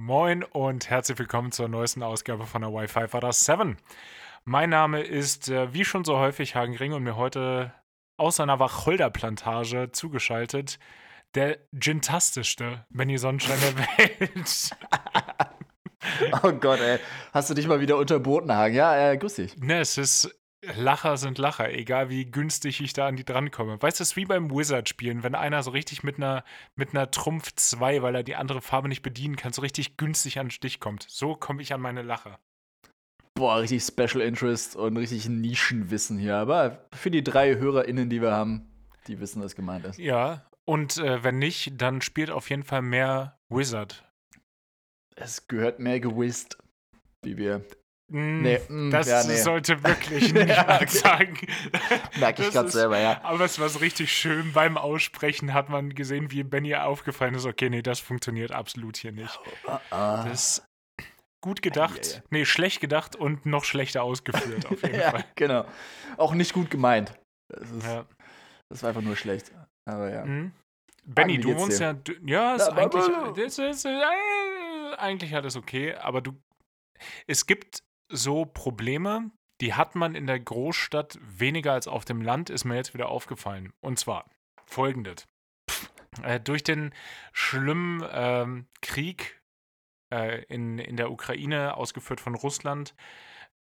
Moin und herzlich willkommen zur neuesten Ausgabe von der Wi-Fi Fighter 7. Mein Name ist, äh, wie schon so häufig, Hagen Ring und mir heute aus seiner Wacholderplantage zugeschaltet der gintastischste Benny Sonnenschein der Welt. oh Gott, ey. Hast du dich mal wieder unterboten, Hagen? Ja, äh, grüß dich. Ne, es ist Lacher sind Lacher, egal wie günstig ich da an die drankomme. Weißt du, es ist wie beim Wizard-Spielen, wenn einer so richtig mit einer, mit einer Trumpf 2, weil er die andere Farbe nicht bedienen kann, so richtig günstig an den Stich kommt. So komme ich an meine Lacher. Boah, richtig Special Interest und richtig Nischenwissen hier. Aber für die drei HörerInnen, die wir haben, die wissen, was gemeint ist. Ja, und äh, wenn nicht, dann spielt auf jeden Fall mehr Wizard. Es gehört mehr gewist, wie wir Mm, nee, mm, das ja, nee. sollte wirklich niemand ja, sagen. Merke ich gerade selber, ja. Aber es war so richtig schön. Beim Aussprechen hat man gesehen, wie Benny aufgefallen ist. Okay, nee, das funktioniert absolut hier nicht. Uh, uh. Das ist gut gedacht. Ja, nee, schlecht gedacht und noch schlechter ausgeführt, auf jeden ja, Fall. Genau. Auch nicht gut gemeint. Das, ist, das war einfach nur schlecht. Aber ja. Mhm. Benny, du wohnst ja. Ja, ist eigentlich, das ist, äh, eigentlich hat es okay, aber du. Es gibt so Probleme, die hat man in der Großstadt weniger als auf dem Land, ist mir jetzt wieder aufgefallen. Und zwar folgendes. Äh, durch den schlimmen ähm, Krieg äh, in, in der Ukraine, ausgeführt von Russland,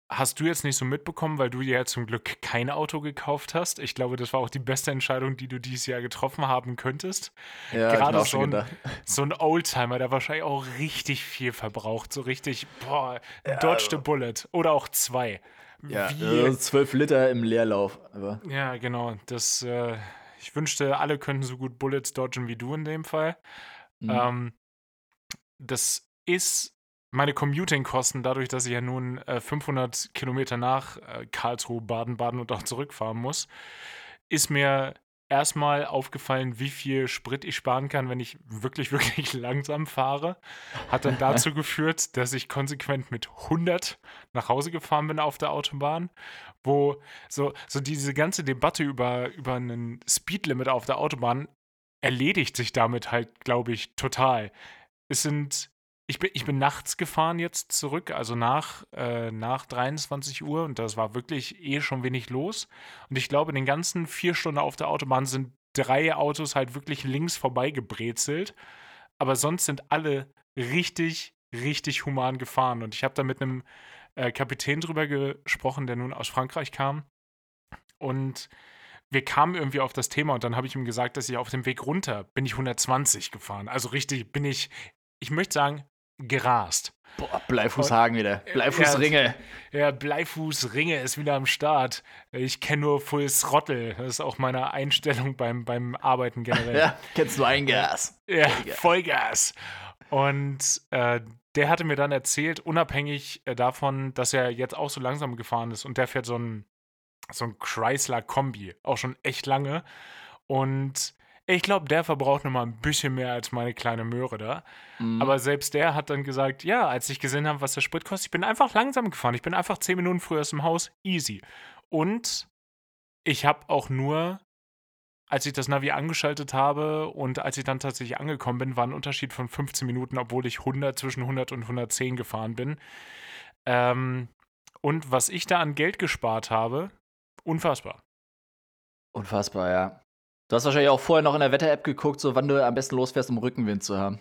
hast du jetzt nicht so mitbekommen, weil du ja zum Glück kein Auto gekauft hast. Ich glaube, das war auch die beste Entscheidung, die du dieses Jahr getroffen haben könntest. Ja, Gerade so ein, so ein Oldtimer, der wahrscheinlich auch richtig viel verbraucht. So richtig, boah, ja, Dodge the Bullet. Oder auch zwei. Ja, Wie, zwölf Liter im Leerlauf. Aber. Ja, genau. Das, äh, ich wünschte, alle könnten so gut Bullets dodgen wie du in dem Fall. Mhm. Ähm, das ist meine Commuting-Kosten, dadurch, dass ich ja nun äh, 500 Kilometer nach äh, Karlsruhe, Baden-Baden und auch zurückfahren muss, ist mir erstmal aufgefallen, wie viel Sprit ich sparen kann, wenn ich wirklich, wirklich langsam fahre. Hat dann dazu geführt, dass ich konsequent mit 100 nach Hause gefahren bin auf der Autobahn, wo so, so diese ganze Debatte über, über einen Speedlimit auf der Autobahn erledigt sich damit halt, glaube ich, total. Es sind ich bin, ich bin nachts gefahren jetzt zurück, also nach, äh, nach 23 Uhr und das war wirklich eh schon wenig los. Und ich glaube, den ganzen vier Stunden auf der Autobahn sind drei Autos halt wirklich links vorbei gebrezelt. Aber sonst sind alle richtig, richtig human gefahren. Und ich habe da mit einem äh, Kapitän drüber gesprochen, der nun aus Frankreich kam. Und wir kamen irgendwie auf das Thema und dann habe ich ihm gesagt, dass ich auf dem Weg runter bin ich 120 gefahren. Also richtig bin ich, ich möchte sagen, gerast. Boah, Bleifußhagen wieder. Bleifußringe. Ja, ja, Bleifußringe ist wieder am Start. Ich kenne nur Full Throttle. Das ist auch meine Einstellung beim, beim Arbeiten generell. ja, kennst du ein Gas. Ja, Vollgas. Vollgas. Und äh, der hatte mir dann erzählt, unabhängig äh, davon, dass er jetzt auch so langsam gefahren ist und der fährt so ein, so ein Chrysler Kombi, auch schon echt lange. Und ich glaube, der verbraucht noch mal ein bisschen mehr als meine kleine Möhre da. Mhm. Aber selbst der hat dann gesagt, ja, als ich gesehen habe, was der Sprit kostet, ich bin einfach langsam gefahren. Ich bin einfach zehn Minuten früher aus dem Haus. Easy. Und ich habe auch nur, als ich das Navi angeschaltet habe und als ich dann tatsächlich angekommen bin, war ein Unterschied von 15 Minuten, obwohl ich 100 zwischen 100 und 110 gefahren bin. Ähm, und was ich da an Geld gespart habe, unfassbar. Unfassbar, ja. Du hast wahrscheinlich auch vorher noch in der Wetter-App geguckt, so wann du am besten losfährst, um Rückenwind zu haben.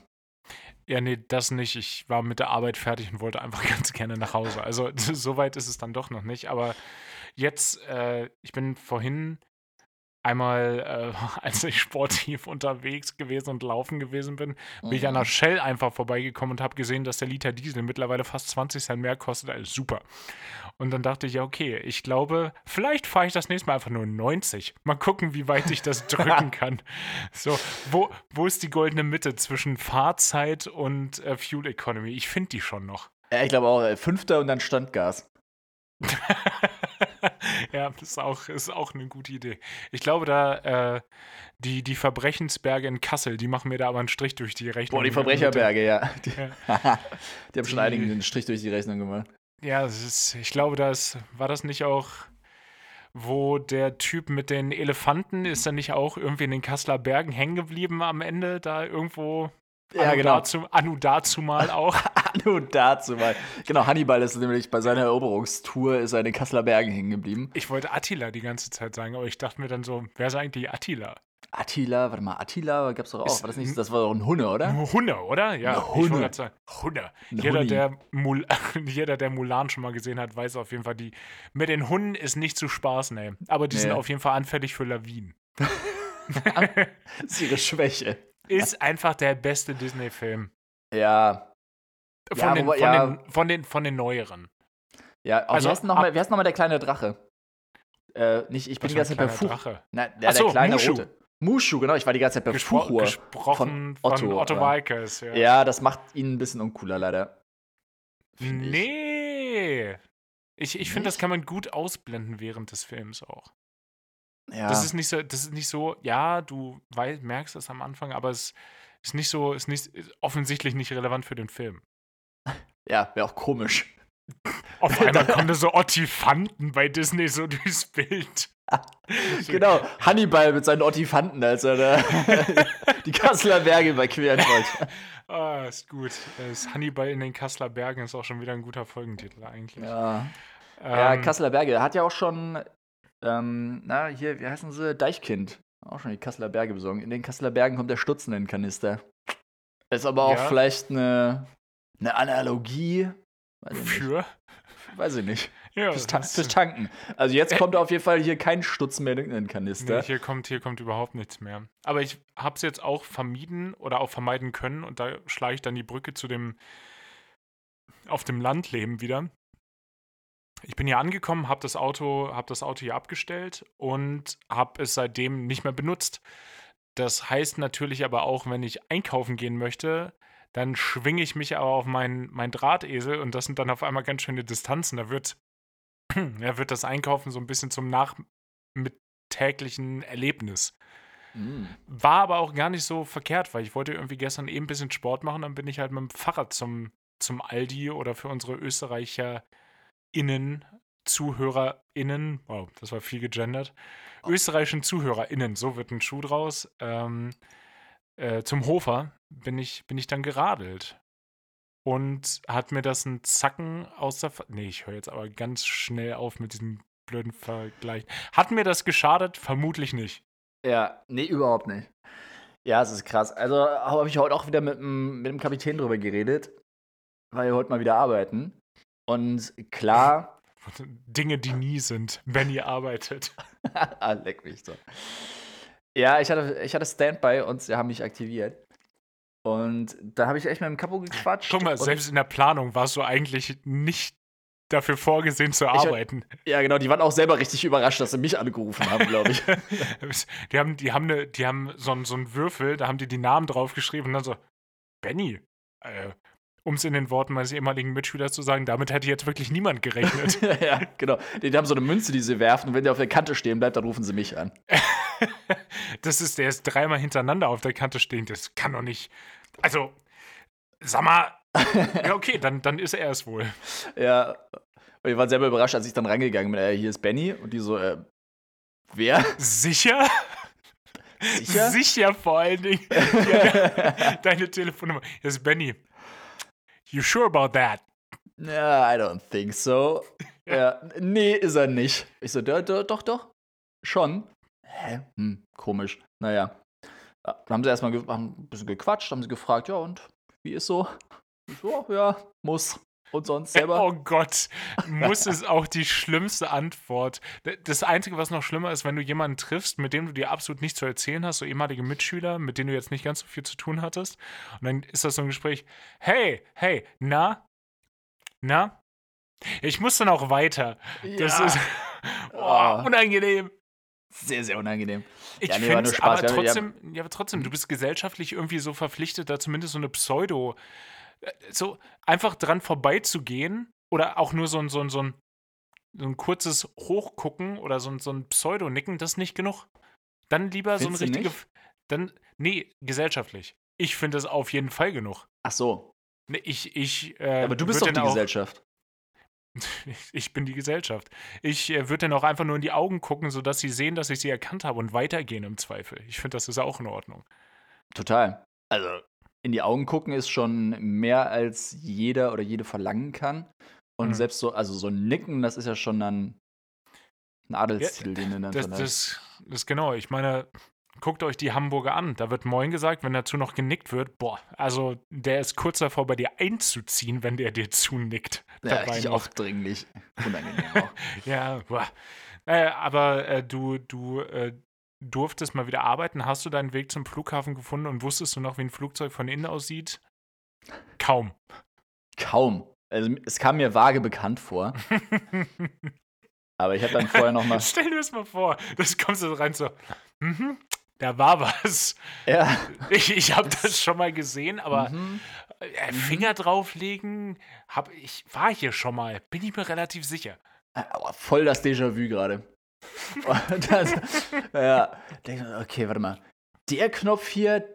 Ja, nee, das nicht. Ich war mit der Arbeit fertig und wollte einfach ganz gerne nach Hause. Also so weit ist es dann doch noch nicht. Aber jetzt, äh, ich bin vorhin einmal, äh, als ich sportiv unterwegs gewesen und laufen gewesen bin, bin ich an der mhm. Shell einfach vorbeigekommen und habe gesehen, dass der Liter Diesel mittlerweile fast 20 Cent mehr kostet. Also super. Und dann dachte ich, ja, okay, ich glaube, vielleicht fahre ich das nächste Mal einfach nur 90. Mal gucken, wie weit ich das drücken kann. So, wo, wo ist die goldene Mitte zwischen Fahrzeit und äh, Fuel Economy? Ich finde die schon noch. Ja, ich glaube auch, äh, Fünfter und dann Standgas. ja, ist auch, ist auch eine gute Idee. Ich glaube, da äh, die, die Verbrechensberge in Kassel, die machen mir da aber einen Strich durch die Rechnung. Boah, die Verbrecherberge, ja. Die, ja. die haben schon einigen einen Strich durch die Rechnung gemacht. Ja, ist, ich glaube, das war das nicht auch, wo der Typ mit den Elefanten ist dann nicht auch irgendwie in den Kasseler Bergen hängen geblieben am Ende, da irgendwo Ja, Anu genau. Dazu, Anu dazu mal auch. Anu dazu mal. Genau, Hannibal ist nämlich bei seiner Eroberungstour ist er in den Kasseler Bergen hängen geblieben. Ich wollte Attila die ganze Zeit sagen, aber ich dachte mir dann so, wer ist eigentlich Attila? Attila, warte mal, Attila gab's doch auch. Ist- war das nicht? Das war doch ein Hunne, oder? Nur Hunne, oder? Ja, Eine ich Hunne. gerade sagen, Hunne. Ein Jeder der, Mul jeder, der Mulan schon mal gesehen hat, weiß auf jeden Fall, die mit den Hunden ist nicht zu spaßen, ey. Aber die sind Nee. auf jeden Fall anfällig für Lawinen. Das ist ihre Schwäche. Ist einfach der beste Disney-Film. Ja. Von, Ja, den, von, ja. den, von, den, von den neueren. Ja, oh, Also, heißt nochmal noch mal der kleine Drache? Äh, nicht, ich bin die ganze ein Zeit bei Fuch. Drache. Na, der, Ach so, der kleine Mushu. rote. Mushu, genau, ich war die ganze Zeit bei Gespro Fuchur. gesprochen von Otto, Otto, ja. Walkes. Ja. Ja, das macht ihn ein bisschen uncooler, leider. Find ich. Nee. Ich, ich finde, das kann man gut ausblenden während des Films auch. Ja. Das ist nicht so, das ist nicht so, ja, du wei- merkst es am Anfang, aber es ist nicht so, ist nicht ist offensichtlich nicht relevant für den Film. ja, wäre auch komisch. Auf einmal kommen da so Ottifanten bei Disney so durchs Bild. Genau, Hannibal mit seinen Ottifanten, als er da die Kasseler Berge überqueren wollte. Ah, ist gut. Das Hannibal in den Kasseler Bergen ist auch schon wieder ein guter Folgentitel eigentlich. Ja, ja Ähm, Kasseler Berge hat ja auch schon, ähm, na, hier, wie heißen sie? Deichkind. Auch schon die Kasseler Berge besungen. In den Kasseler Bergen kommt der Stutzen in den Kanister. Ist aber auch Ja. vielleicht eine, eine Analogie. Weiß ich nicht. für. Weiß ich nicht. Ja, Fürs, Ta das- fürs Tanken. Also jetzt kommt auf jeden Fall hier kein Stutz mehr in den Kanister. Nee, hier kommt, hier kommt überhaupt nichts mehr. Aber ich habe es jetzt auch vermieden oder auch vermeiden können und da schlage ich dann die Brücke zu dem auf dem Landleben wieder. Ich bin hier angekommen, habe das Auto, habe das Auto hier abgestellt und habe es seitdem nicht mehr benutzt. Das heißt natürlich aber auch, wenn ich einkaufen gehen möchte, dann schwinge ich mich aber auf meinen mein Drahtesel und das sind dann auf einmal ganz schöne Distanzen. Da wird, da wird das Einkaufen so ein bisschen zum Nach mit täglichen Erlebnis. Mm. War aber auch gar nicht so verkehrt, weil ich wollte irgendwie gestern eben ein bisschen Sport machen, dann bin ich halt mit dem Fahrrad zum, zum Aldi oder für unsere ÖsterreicherInnen, ZuhörerInnen, wow, das war viel gegendert, österreichischen ZuhörerInnen, so wird ein Schuh draus, ähm, äh, zum Hofer bin ich, bin ich dann geradelt. Und hat mir das einen Zacken aus der. Ver nee, ich höre jetzt aber ganz schnell auf mit diesem blöden Vergleich. Hat mir das geschadet? Vermutlich nicht. Ja, nee, überhaupt nicht. Ja, es ist krass. Also habe ich heute auch wieder mit, dem- mit dem Kapitän drüber geredet, weil wir heute mal wieder arbeiten. Und klar, Dinge, die nie sind, wenn ihr arbeitet. ah, leck mich so. Ja, ich hatte, ich hatte Standby und sie haben mich aktiviert. Und da habe ich echt mit dem Kapo gequatscht. Guck mal, selbst in der Planung warst du eigentlich nicht dafür vorgesehen zu hab- arbeiten. Ja, genau, die waren auch selber richtig überrascht, dass sie mich angerufen haben, glaube ich. die haben, die haben, ne, die haben so, einen- so einen Würfel, da haben die die Namen draufgeschrieben und dann so, Benny, äh, um es in den Worten meines ehemaligen Mitschülers zu sagen, damit hätte jetzt wirklich niemand gerechnet. ja, genau. Die haben so eine Münze, die sie werfen und wenn der auf der Kante stehen bleibt, dann rufen sie mich an. das ist, der ist dreimal hintereinander auf der Kante stehen, das kann doch nicht. Also, sag mal, ja, okay, dann, dann ist er es wohl. Ja, und die waren selber überrascht, als ich dann rangegangen bin. Äh, hier ist Benny und die so, äh, wer? Sicher? Sicher? Sicher vor allen Dingen. Ja, deine Telefonnummer. Hier ist Benny. You sure about that? Ja, I don't think so. Ja, nee, ist er nicht. Ich so, doch, doch, doch. Schon. Hä? Hm, komisch. Naja. Ja, Dann haben sie erstmal haben ein bisschen gequatscht, haben sie gefragt, ja, und wie ist so? Ich so, ja, muss. Und sonst selber? Oh Gott, muss es auch die schlimmste Antwort. Das Einzige, was noch schlimmer ist, wenn du jemanden triffst, mit dem du dir absolut nichts zu erzählen hast, so ehemalige Mitschüler, mit denen du jetzt nicht ganz so viel zu tun hattest. Und dann ist das so ein Gespräch, hey, hey, na? Na? Ich muss dann auch weiter. Das Ja. ist oh, unangenehm. Sehr, sehr unangenehm. Ich Ja, nee, finde aber trotzdem, ja, aber trotzdem, du bist gesellschaftlich irgendwie so verpflichtet, da zumindest so eine Pseudo, äh, so einfach dran vorbeizugehen oder auch nur so ein, so ein, so ein, so ein kurzes Hochgucken oder so ein, so ein Pseudo-Nicken, das ist nicht genug. Dann lieber Findest so ein richtige, nicht? dann, nee, gesellschaftlich. Ich finde das auf jeden Fall genug. Ach so. Nee, ich, ich, äh, Aber du bist doch die auch- Gesellschaft. Ich bin die Gesellschaft. Ich äh, würde dann auch einfach nur in die Augen gucken, sodass sie sehen, dass ich sie erkannt habe und weitergehen im Zweifel. Ich finde, das ist auch in Ordnung. Total. Also, in die Augen gucken ist schon mehr als jeder oder jede verlangen kann. Und Mhm. selbst so, also so ein Nicken, das ist ja schon dann ein Adelstitel, den du dann Das, das, das genau. Ich meine, guckt euch die Hamburger an. Da wird Moin gesagt, wenn dazu noch genickt wird. Boah, also der ist kurz davor, bei dir einzuziehen, wenn der dir zunickt. Ja, richtig noch. aufdringlich. Unangenehm auch. Ja, boah. Äh, aber äh, du, du äh, durftest mal wieder arbeiten. Hast du deinen Weg zum Flughafen gefunden und wusstest du noch, wie ein Flugzeug von innen aussieht? Kaum. Kaum. Also es kam mir vage bekannt vor. Aber ich habe dann vorher noch mal. Stell dir das mal vor. Das kommst du rein so, mhm, da war was. Ja. Ich, ich habe das schon mal gesehen, aber Mhm. äh, Finger drauflegen, hab, ich war hier schon mal. Bin ich mir relativ sicher. Aber voll das Déjà-vu gerade. Und das- ja. Denk ich, Okay, warte mal. Der Knopf hier,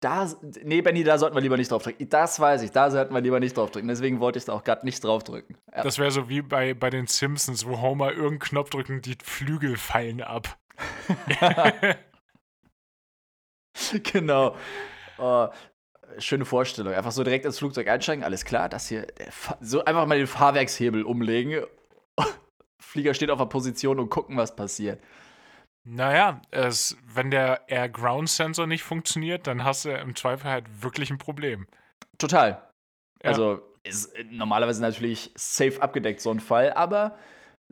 da. Nee, Benny, da sollten wir lieber nicht draufdrücken. Das weiß ich, da sollten wir lieber nicht draufdrücken. Deswegen wollte ich da auch gerade nicht draufdrücken. Ja. Das wäre so wie bei, bei den Simpsons, wo Homer irgendeinen Knopf drückt und die Flügel fallen ab. genau. Oh, schöne Vorstellung. Einfach so direkt ins Flugzeug einsteigen, alles klar, das hier. So einfach mal den Fahrwerkshebel umlegen. Flieger steht auf der Position und gucken, was passiert. Naja, es, wenn der Air Ground Sensor nicht funktioniert, dann hast du im Zweifel halt wirklich ein Problem. Total. Ja. Also ist normalerweise natürlich safe abgedeckt, so ein Fall, aber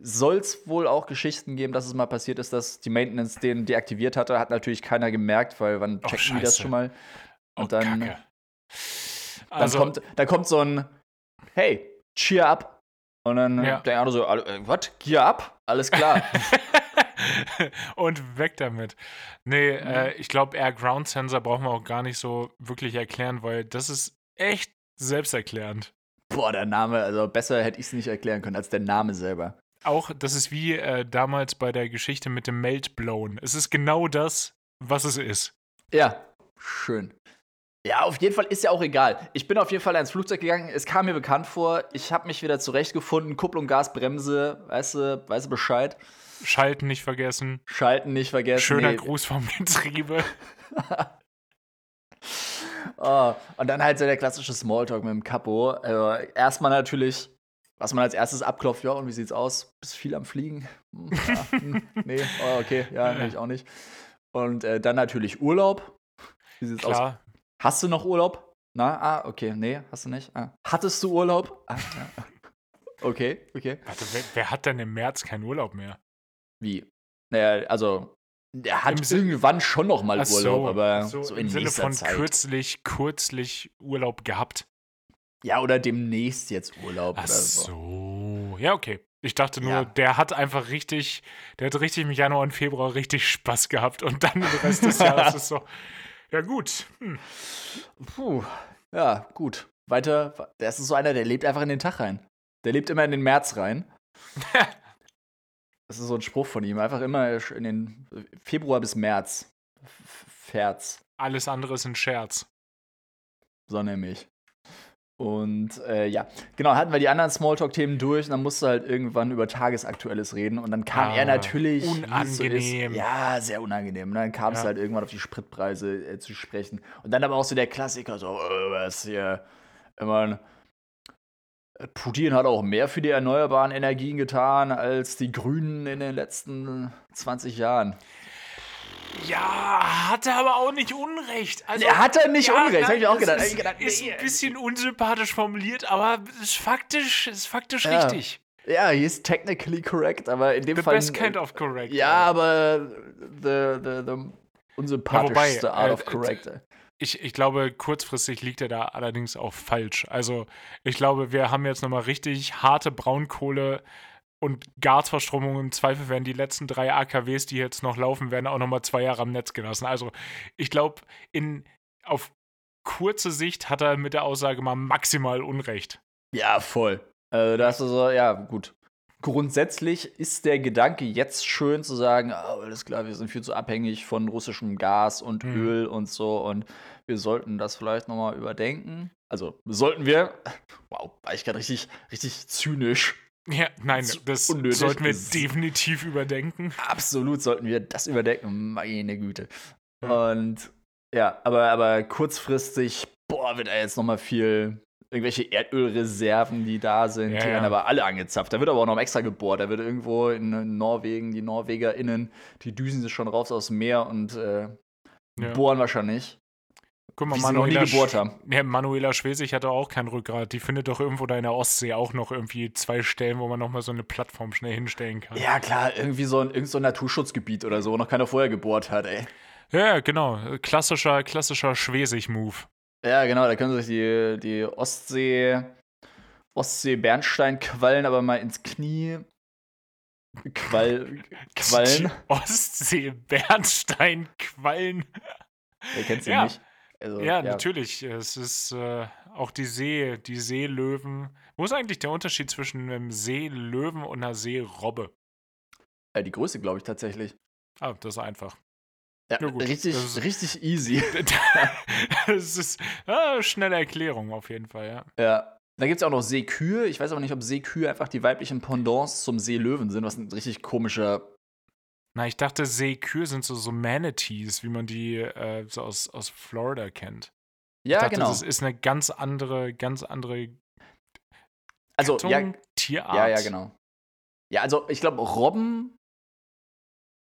soll es wohl auch Geschichten geben, dass es mal passiert ist, dass die Maintenance den deaktiviert hatte, hat natürlich keiner gemerkt, weil wann Oh, checken die das schon mal? Oh, Und dann, Kacke. dann, Also, kommt, dann kommt so ein Hey, cheer up. Und dann Ja. der andere so, äh, was? Gear up? Alles klar. und weg damit. Nee, Mhm. äh, ich glaube, Air Ground Sensor brauchen wir auch gar nicht so wirklich erklären, weil das ist echt selbsterklärend. Boah, der Name, also besser hätte ich es nicht erklären können als der Name selber. Auch, das ist wie äh, damals bei der Geschichte mit dem Meltblown. Es ist genau das, was es ist. Ja, schön. Ja, auf jeden Fall ist ja auch egal. Ich bin auf jeden Fall ins Flugzeug gegangen. Es kam mir bekannt vor. Ich habe mich wieder zurechtgefunden. Kupplung, Gas, Bremse. Weißt du, weißt du Bescheid? Schalten nicht vergessen. Schalten nicht vergessen. Schöner Nee. Gruß vom Getriebe. Oh, und dann halt so der klassische Smalltalk mit dem Capo. Also erstmal natürlich, was man als erstes abklopft. Ja, und wie sieht's aus? Bist viel am Fliegen? Hm, ja, hm, nee, oh, okay, ja, nee, ich auch nicht. Und äh, dann natürlich Urlaub. Wie sieht's aus? Hast du noch Urlaub? Na, ah, okay, nee, hast du nicht. Ah. Hattest du Urlaub? Ah, ja. Okay, okay. Warte, wer, wer hat denn im März keinen Urlaub mehr? Wie? Naja, also, der hat Im irgendwann schon noch mal Urlaub, aber so, so, im in Sinne nächster von Zeit. kürzlich, kürzlich Urlaub gehabt. Ja, oder demnächst jetzt Urlaub Ach so. so. Ja, okay. Ich dachte nur, Ja. der hat einfach richtig, der hat richtig im Januar und Februar richtig Spaß gehabt und dann den Rest des Jahres ist so, ja gut. Hm. Puh, ja, gut. Weiter, das ist so einer, der lebt einfach in den Tag rein. Der lebt immer in den März rein. Das ist so ein Spruch von ihm. Einfach immer in den Februar bis März. F- Ferz. Alles andere ist ein Scherz. So nämlich. Und äh, ja, genau, hatten wir die anderen Smalltalk-Themen durch und dann musste halt irgendwann über Tagesaktuelles reden und dann kam Ah, er natürlich. So unangenehm. ist, ja, sehr unangenehm. Und dann kam es Ja. halt irgendwann auf die Spritpreise äh, zu sprechen. Und dann aber auch so der Klassiker, so, äh, was hier, ich mein, äh, Putin hat auch mehr für die erneuerbaren Energien getan als die Grünen in den letzten 20 Jahren. Ja, hat er aber auch nicht Unrecht. Also, Er hat er nicht ja, Unrecht, hab ich auch gedacht. Ist, gedacht, ist nee, ein bisschen unsympathisch formuliert, aber ist faktisch, ist faktisch Ja. richtig. Ja, he is technically correct, aber in dem The Fall. best kind of correct. Ja, aber the, the, the unsympathischste Ja, wobei, Art äh, of correct. Ich, ich glaube, kurzfristig liegt er da allerdings auch falsch. Also, ich glaube, wir haben jetzt nochmal richtig harte Braunkohle und Gasverstromung. Im Zweifel werden die letzten drei AKWs, die jetzt noch laufen, werden auch nochmal zwei Jahre am Netz gelassen. Also, ich glaube, in, auf kurze Sicht hat er mit der Aussage mal maximal Unrecht. Ja, voll. Also, da hast du so, ja, gut. Grundsätzlich ist der Gedanke jetzt schön zu sagen, ah, alles klar, wir sind viel zu abhängig von russischem Gas und Mhm. Öl und so und wir sollten das vielleicht nochmal überdenken. Also, sollten wir, wow, war ich gerade richtig, richtig zynisch. Ja, nein, das unnötig sollten wir definitiv überdenken. Absolut sollten wir das überdenken, meine Güte. Ja. Und ja, aber, aber kurzfristig boah, wird da jetzt noch mal viel irgendwelche Erdölreserven, die da sind, Ja, die ja. werden aber alle angezapft. Da wird aber auch noch extra gebohrt. Da wird irgendwo in Norwegen, die NorwegerInnen, die düsen sich schon raus aus dem Meer und äh, Ja. bohren wahrscheinlich. Guck mal, Wie sie noch nie Manuela, gebohrt Sch- haben. Ja, Manuela Schwesig hatte auch kein Rückgrat. Die findet doch irgendwo da in der Ostsee auch noch irgendwie zwei Stellen, wo man noch mal so eine Plattform schnell hinstellen kann. Ja, klar, irgendwie so ein, irgend so ein Naturschutzgebiet oder so, wo noch keiner vorher gebohrt hat, ey. Ja, genau. Klassischer, klassischer Schwesig-Move. Ja, genau, da können sich die, die Ostsee, Ostsee-Bernsteinquallen aber mal ins Knie Quall, Quallen. Ostsee-Bernsteinquallen. Wer kennt sie Ja. nicht? Also, Ja, natürlich. Es ist äh, auch die See, die Seelöwen. Wo ist eigentlich der Unterschied zwischen einem Seelöwen und einer Seerobbe? Äh, die Größe, glaube ich, tatsächlich. Ah, das ist einfach. Ja, Ja, richtig, das ist- richtig easy. das ist äh, schnelle Erklärung auf jeden Fall, ja. Ja. Da gibt es auch noch Seekühe. Ich weiß aber nicht, ob Seekühe einfach die weiblichen Pendants zum Seelöwen sind, was ein richtig komischer. Na, ich dachte, Seekühe sind so, so Manatees, wie man die äh, so aus, aus Florida kennt. Ja, ich dachte, genau. das ist eine ganz andere, ganz andere Also, ja, Gattung, Tierart. ja, ja, genau. Ja, also ich glaube, Robben,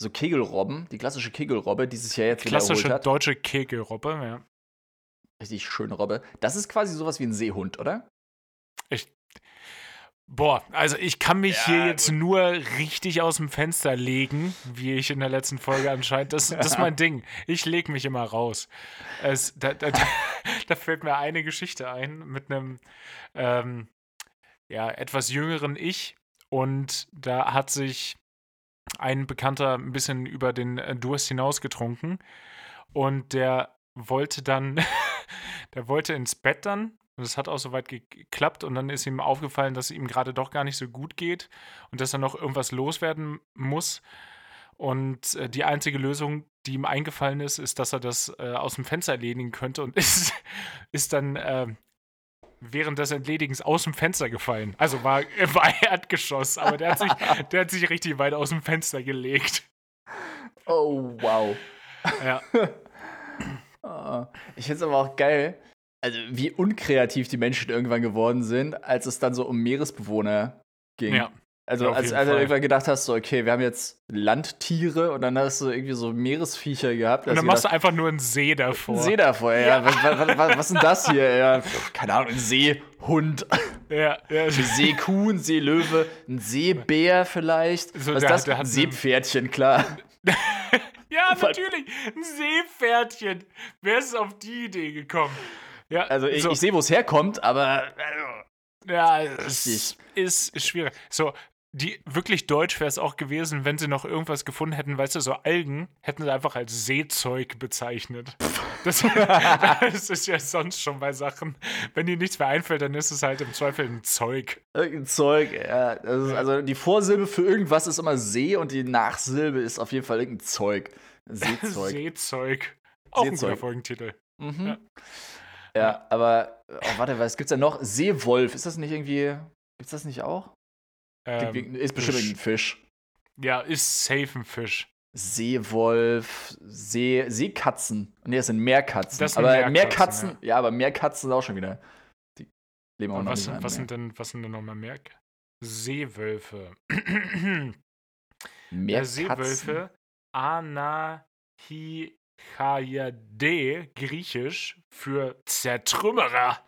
so Kegelrobben, die klassische Kegelrobbe, die sich ja jetzt Klassische erholt hat. deutsche Kegelrobbe, ja. Richtig schöne Robbe. Das ist quasi sowas wie ein Seehund, oder? Boah, also ich kann mich Ja, hier jetzt gut. nur richtig aus dem Fenster legen, wie ich in der letzten Folge anscheinend. Das, das ist mein Ding. Ich lege mich immer raus. Es, da, da, da, da fällt mir eine Geschichte ein mit einem ähm, ja, etwas jüngeren Ich. Und da hat sich ein Bekannter ein bisschen über den äh, Durst hinausgetrunken. Und der wollte dann, der wollte ins Bett dann. Und es hat auch soweit ge- geklappt. Und dann ist ihm aufgefallen, dass es ihm gerade doch gar nicht so gut geht und dass er noch irgendwas loswerden muss. Und äh, die einzige Lösung, die ihm eingefallen ist, ist, dass er das äh, aus dem Fenster erledigen könnte und ist, ist dann äh, während des Entledigens aus dem Fenster gefallen. Also war, war Erdgeschoss, aber der hat, sich, der hat sich richtig weit aus dem Fenster gelegt. Oh, wow. Ja. Ah, Ich finde es aber auch geil, also wie unkreativ die Menschen irgendwann geworden sind, als es dann so um Meeresbewohner ging. ja. Also als, als du irgendwann gedacht hast, so, okay, wir haben jetzt Landtiere und dann hast du irgendwie so Meeresviecher gehabt. Und dann machst du einfach nur einen See davor. einen See davor, ja. Was, was, was, was ist denn das hier? Ja, keine Ahnung, ein Seehund, Ja, ja. eine Seekuh, ein Seelöwe, ein Seebär vielleicht. So, was der- ist das? der ein Seepferdchen, klar. ja, natürlich. Ein Seepferdchen. Wer ist auf die Idee gekommen? Ja, Also ich, so. ich sehe, wo es herkommt, aber also, Ja, es Richtig. ist, ist schwierig. So, die wirklich deutsch wäre es auch gewesen, wenn sie noch irgendwas gefunden hätten, weißt du, so Algen hätten sie einfach als Seezeug bezeichnet. Das, das ist ja sonst schon bei Sachen. Wenn dir nichts mehr einfällt, dann ist es halt im Zweifel ein Zeug. irgendein Zeug. Ja, ist, also die Vorsilbe für irgendwas ist immer See und die Nachsilbe ist auf jeden Fall irgendein Zeug. Seezeug. Seezeug. Auch ein Seezeug. guter Folgentitel. Mhm. Ja. Ja. aber oh, warte, was gibt's denn noch? Seewolf, ist das nicht irgendwie. Gibt's das nicht auch? Ähm, ist bestimmt Fisch. irgendein Fisch. ja, ist safe ein Fisch. Seewolf, See, Seekatzen. Nee, das sind Meerkatzen. Das sind aber Meerkatzen, Meerkatzen, ja. aber Meerkatzen sind auch schon wieder. Die leben auch noch was, was, sind denn, was sind denn nochmal mehr? Seewölfe. Ja, Meerkatzen. Seewölfe. Anahichaiade, griechisch, für Zertrümmerer.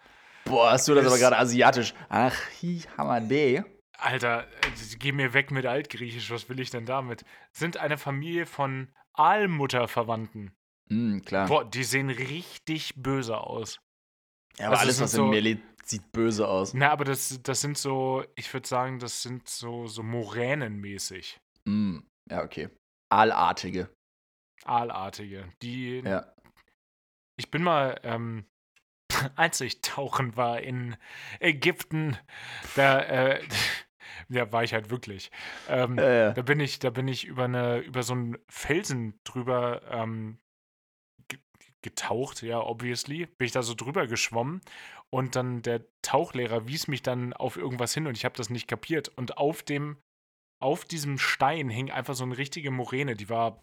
Boah, hast du das Ist- aber gerade asiatisch. Ach, hi, Hamade. Alter, äh, geh mir weg mit Altgriechisch, was will ich denn damit? Sind eine Familie von Aalmutterverwandten. Hm, klar. Boah, die sehen richtig böse aus. ja, aber also alles, was so- im Meer lebt, sieht böse aus. Na, aber das, das sind so, ich würde sagen, das sind so, so Moränenmäßig. Hm, ja, okay. Aalartige. Aalartige. Die Ja. Ich bin mal, ähm, als ich tauchen war in Ägypten, da, äh, da war ich halt wirklich. Ähm, Äh, Da bin ich, da bin ich über eine, über so einen Felsen drüber ähm, ge- getaucht, ja, obviously. Bin ich da so drüber geschwommen und dann der Tauchlehrer wies mich dann auf irgendwas hin und ich habe das nicht kapiert. Und auf dem, auf diesem Stein hing einfach so eine richtige Moräne, die war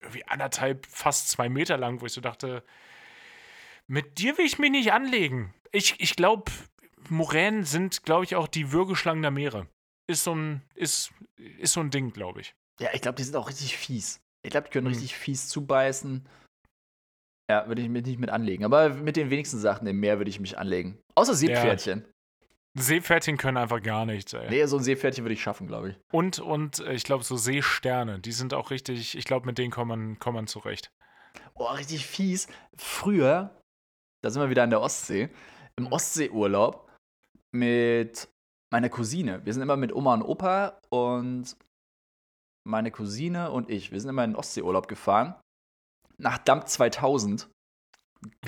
irgendwie anderthalb, fast zwei Meter lang, wo ich so dachte, Mit dir will ich mich nicht anlegen. Ich, ich glaube, Moränen sind, glaube ich, auch die Würgeschlangen der Meere. Ist so ein, ist, ist so ein Ding, glaube ich. Ja, ich glaube, die sind auch richtig fies. Ich glaube, die können Hm. richtig fies zubeißen. Ja, würde ich mich nicht mit anlegen. Aber mit den wenigsten Sachen im Meer würde ich mich anlegen. Außer Seepferdchen. Seepferdchen können einfach gar nichts, ey. Nee, so ein Seepferdchen würde ich schaffen, glaube ich. Und, und äh, ich glaube, so Seesterne, die sind auch richtig, ich glaube, mit denen kommt man, kommt man zurecht. Oh, richtig fies. Früher, da sind wir wieder an der Ostsee, im Ostseeurlaub mit meiner Cousine. Wir sind immer mit Oma und Opa und meine Cousine und ich. Wir sind immer in den Ostseeurlaub gefahren. Nach Dump 2000.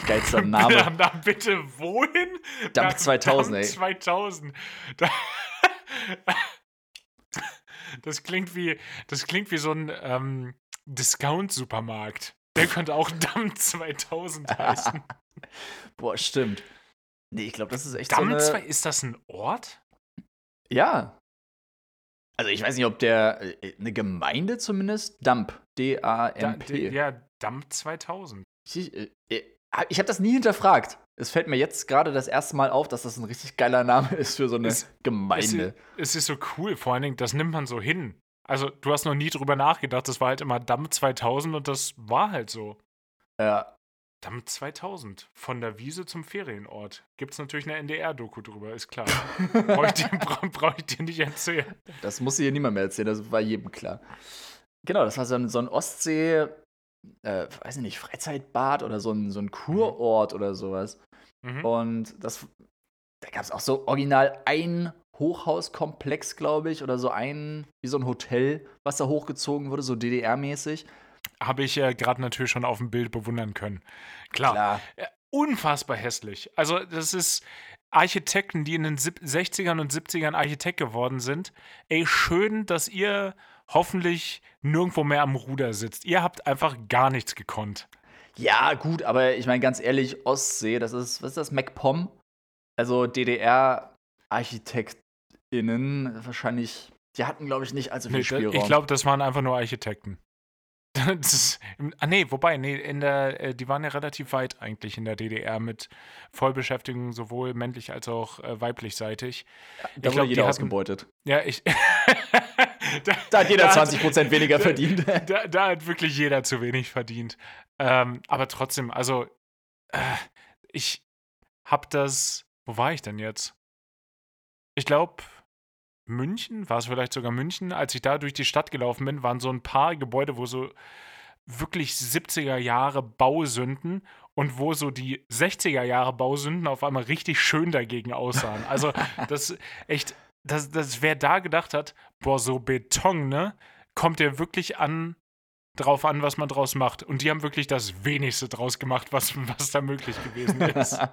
Geilster Name. Na, na, bitte, wohin? Dump Nach 2000, ey. 2000. Da, das klingt wie, das klingt wie so ein ähm, Discount-Supermarkt. Der könnte auch Damm 2000 heißen. Boah, stimmt. Nee, ich glaube, das ist echt Damm so 2, eine... ist das ein Ort? Ja. Also ich weiß nicht, ob der... äh, Eine Gemeinde zumindest? Dump. Da, D-A-M-P. d- ja, Damm 2000. Ich, äh, ich habe das nie hinterfragt. Es fällt mir jetzt gerade das erste Mal auf, dass das ein richtig geiler Name ist für so eine Es- Gemeinde. Es ist so cool, vor allen Dingen, das nimmt man so hin. Also, du hast noch nie drüber nachgedacht, das war halt immer Damm 2000 und das war halt so. Ja. Damm 2000, von der Wiese zum Ferienort. Gibt's natürlich eine NDR-Doku drüber, ist klar. Brauche ich, dir- bra brauch ich dir nicht erzählen. Das muss hier niemand mehr erzählen, das war jedem klar. Genau, das war so ein, so ein Ostsee, äh, weiß ich nicht, Freizeitbad oder so ein, so ein Kurort oder sowas. Mhm. Und das, da gab es auch so original ein Hochhauskomplex, glaube ich, oder so ein, wie so ein Hotel, was da hochgezogen wurde, so DDR-mäßig. Habe ich äh, gerade natürlich schon auf dem Bild bewundern können. Klar, Klar. Äh, unfassbar hässlich. Also, das ist Architekten, die in den sieb- 60ern und 70ern Architekt geworden sind. Ey, schön, dass ihr hoffentlich nirgendwo mehr am Ruder sitzt. Ihr habt einfach gar nichts gekonnt. Ja, gut, aber ich meine ganz ehrlich, Ostsee, das ist, was ist das, MacPom? Also DDR-ArchitektInnen wahrscheinlich, die hatten, glaube ich, nicht allzu viel Nee, Spielraum. ich glaube, das waren einfach nur Architekten. Ist, ah, nee, wobei, nee, in der, äh, die waren ja relativ weit eigentlich in der DDR mit Vollbeschäftigung, sowohl männlich als auch äh, weiblichseitig. da ich wurde glaub, jeder die hatten- ausgebeutet. Ja, ich. da, Da hat jeder da 20% weniger verdient. Da, da hat wirklich jeder zu wenig verdient. Ähm, aber trotzdem, also, äh, ich hab das. Wo war ich denn jetzt? Ich glaube, München, war es vielleicht sogar München, als ich da durch die Stadt gelaufen bin, waren so ein paar Gebäude, wo so wirklich 70er Jahre Bausünden und wo so die 60er Jahre Bausünden auf einmal richtig schön dagegen aussahen. Also, das echt, das, das wer da gedacht hat, boah, so Beton, ne, kommt ja wirklich an drauf an, was man draus macht. Und die haben wirklich das wenigste draus gemacht, was, was da möglich gewesen ist.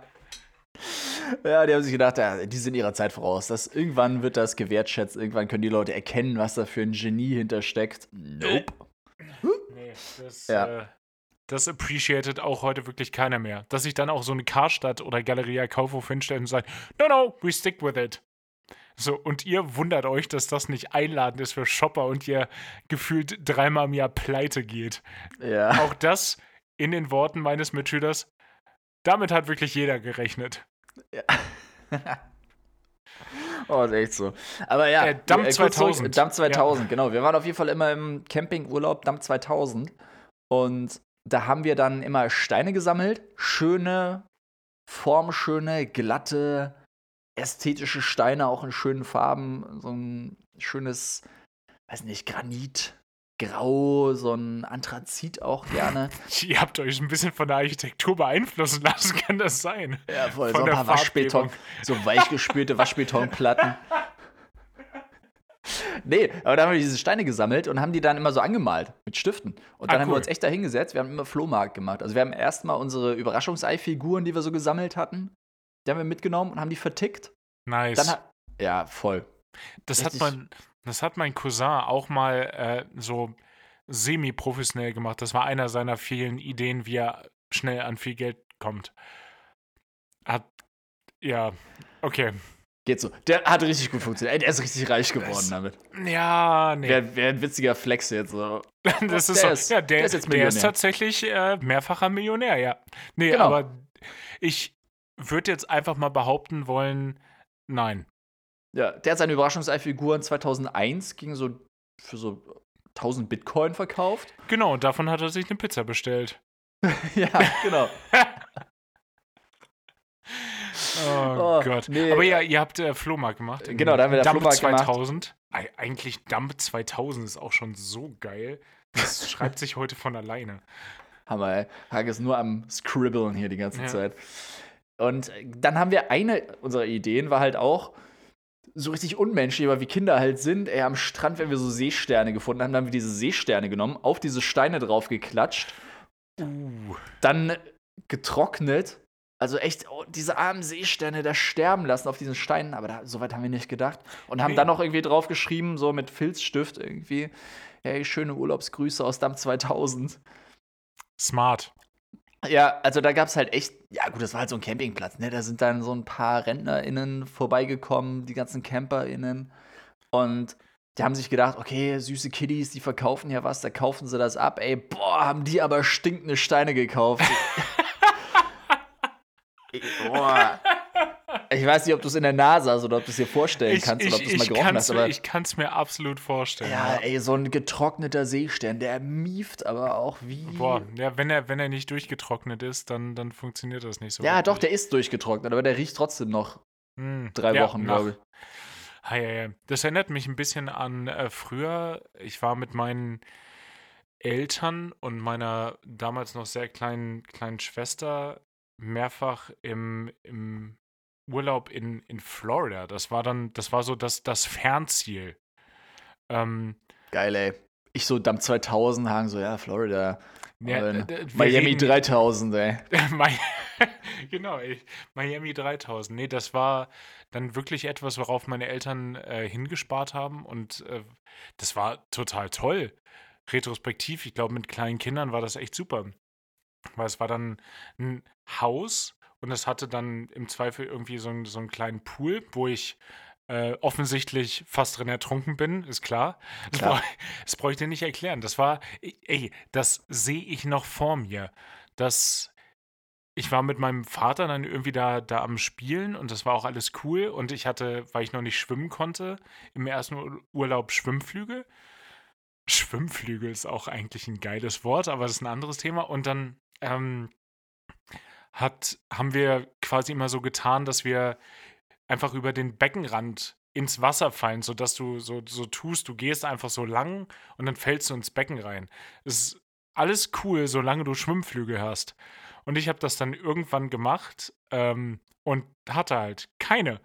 Ja, die haben sich gedacht, ja, die sind ihrer Zeit voraus. Das, irgendwann wird das gewertschätzt, irgendwann können die Leute erkennen, was da für ein Genie hintersteckt. Nope. Nee, das, Ja. äh, das appreciated auch heute wirklich keiner mehr. Dass sich dann auch so eine Karstadt oder Galeria Kaufhof hinstellt und sagt, no, no, we stick with it. So, und ihr wundert euch, dass das nicht einladend ist für Shopper und ihr gefühlt dreimal im Jahr pleite geht. Ja. Auch das in den Worten meines Mitschülers, damit hat wirklich jeder gerechnet. Oh, ist echt so. Aber ja, Äh, Dump äh, kurz zurück, 2000. Dump 2000, genau. Wir waren auf jeden Fall immer im Campingurlaub Dump 2000. Und da haben wir dann immer Steine gesammelt. Schöne, formschöne, glatte, ästhetische Steine, auch in schönen Farben. So ein schönes, weiß nicht, Granit. Grau, so ein Anthrazit auch gerne. Ihr habt euch ein bisschen von der Architektur beeinflussen lassen, kann das sein? Ja, voll. Von so ein paar Waschbeton, so weichgespülte Waschbetonplatten. Nee, aber da haben wir diese Steine gesammelt und haben die dann immer so angemalt mit Stiften. Und dann Ah, haben wir cool. uns echt da hingesetzt. Wir haben immer Flohmarkt gemacht. Also wir haben erstmal unsere Überraschungsei-Figuren, die wir so gesammelt hatten, die haben wir mitgenommen und haben die vertickt. Nice. Dann ja, voll. Das hat, mein, das hat mein Cousin auch mal äh, so semi-professionell gemacht. Das war einer seiner vielen Ideen, wie er schnell an viel Geld kommt. Hat, ja, okay. Geht so. Der hat richtig gut funktioniert. Der ist richtig reich geworden Das- damit. Ja, nee. Wäre wär ein witziger Flex jetzt so. das ist der so, ist- ja, der, der ist jetzt der ist Millionär. tatsächlich äh, mehrfacher Millionär, ja. Nee, Genau. aber ich würde jetzt einfach mal behaupten wollen, nein. Ja, der hat seine Überraschungsei-Figuren 2001 gegen so für so 1000 Bitcoin verkauft. Genau, und davon hat er sich eine Pizza bestellt. ja, genau. oh, oh, Gott. Nee. Aber ja, ihr habt äh, Flohmarkt gemacht. Genau, da haben wir Dump Flohmarkt 2000. Gemacht. Eigentlich Dump 2000 ist auch schon so geil. Das schreibt sich heute von alleine. Hammer, ey. Hag ist nur am Scribbeln hier die ganze ja. Zeit. Und dann haben wir eine unserer Ideen, war halt auch, so richtig unmenschlich, aber wie Kinder halt sind, ey, am Strand, wenn wir so Seesterne gefunden haben, dann haben wir diese Seesterne genommen, auf diese Steine drauf geklatscht, uh. dann getrocknet, also echt oh, diese armen Seesterne da sterben lassen auf diesen Steinen, aber da, so weit haben wir nicht gedacht. Und haben nee. dann noch irgendwie drauf geschrieben, so mit Filzstift irgendwie, hey, schöne Urlaubsgrüße aus Damm 2000. Smart. Ja, also da gab es halt echt, ja gut, das war halt so ein Campingplatz, ne? Da sind dann so ein paar RentnerInnen vorbeigekommen, die ganzen CamperInnen. Und die haben sich gedacht, okay, süße Kiddies, die verkaufen ja was, da kaufen sie das ab. Ey, boah, haben die aber stinkende Steine gekauft. boah. Ich weiß nicht, ob du es in der Nase hast oder ob du es dir vorstellen kannst ich, oder ob du es mal gerochen hast. Aber ich kann es mir absolut vorstellen. Ja, ja, ey, so ein getrockneter Seestern, der mieft aber auch wie. Boah, ja, wenn er, wenn er nicht durchgetrocknet ist, dann, dann funktioniert das nicht so. Ja, wirklich. doch, der ist durchgetrocknet, aber der riecht trotzdem noch hm, drei ja, Wochen, glaube ich. Hi, hi. Das erinnert mich ein bisschen an äh, früher. Ich war mit meinen Eltern und meiner damals noch sehr kleinen, kleinen Schwester mehrfach im, im Urlaub in, in Florida. Das war dann, das war so das, das Fernziel. Ähm, Geil, ey. Ich so Damm 2000 hagen, so, ja, Florida. Ja, Miami reden, 3000, ey. genau, ich, Miami 3000. Nee, das war dann wirklich etwas, worauf meine Eltern äh, hingespart haben und äh, das war total toll. Retrospektiv, ich glaube, mit kleinen Kindern war das echt super. Weil es war dann ein Haus und es hatte dann im Zweifel irgendwie so, einen, so einen kleinen Pool, wo ich äh, offensichtlich fast drin ertrunken bin, ist klar. Das, klar. Brauch, das brauche ich dir nicht erklären. Das war, ey, das sehe ich noch vor mir. Das, ich war mit meinem Vater dann irgendwie da, da am Spielen und das war auch alles cool. Und ich hatte, weil ich noch nicht schwimmen konnte, im ersten Urlaub Schwimmflügel. Schwimmflügel ist auch eigentlich ein geiles Wort, aber das ist ein anderes Thema. Und dann ähm, hat, haben wir quasi immer so getan, dass wir einfach über den Beckenrand ins Wasser fallen, sodass du so, so tust, du gehst einfach so lang und dann fällst du ins Becken rein. Es ist alles cool, solange du Schwimmflügel hast. Und ich habe das dann irgendwann gemacht ähm, und hatte halt keine,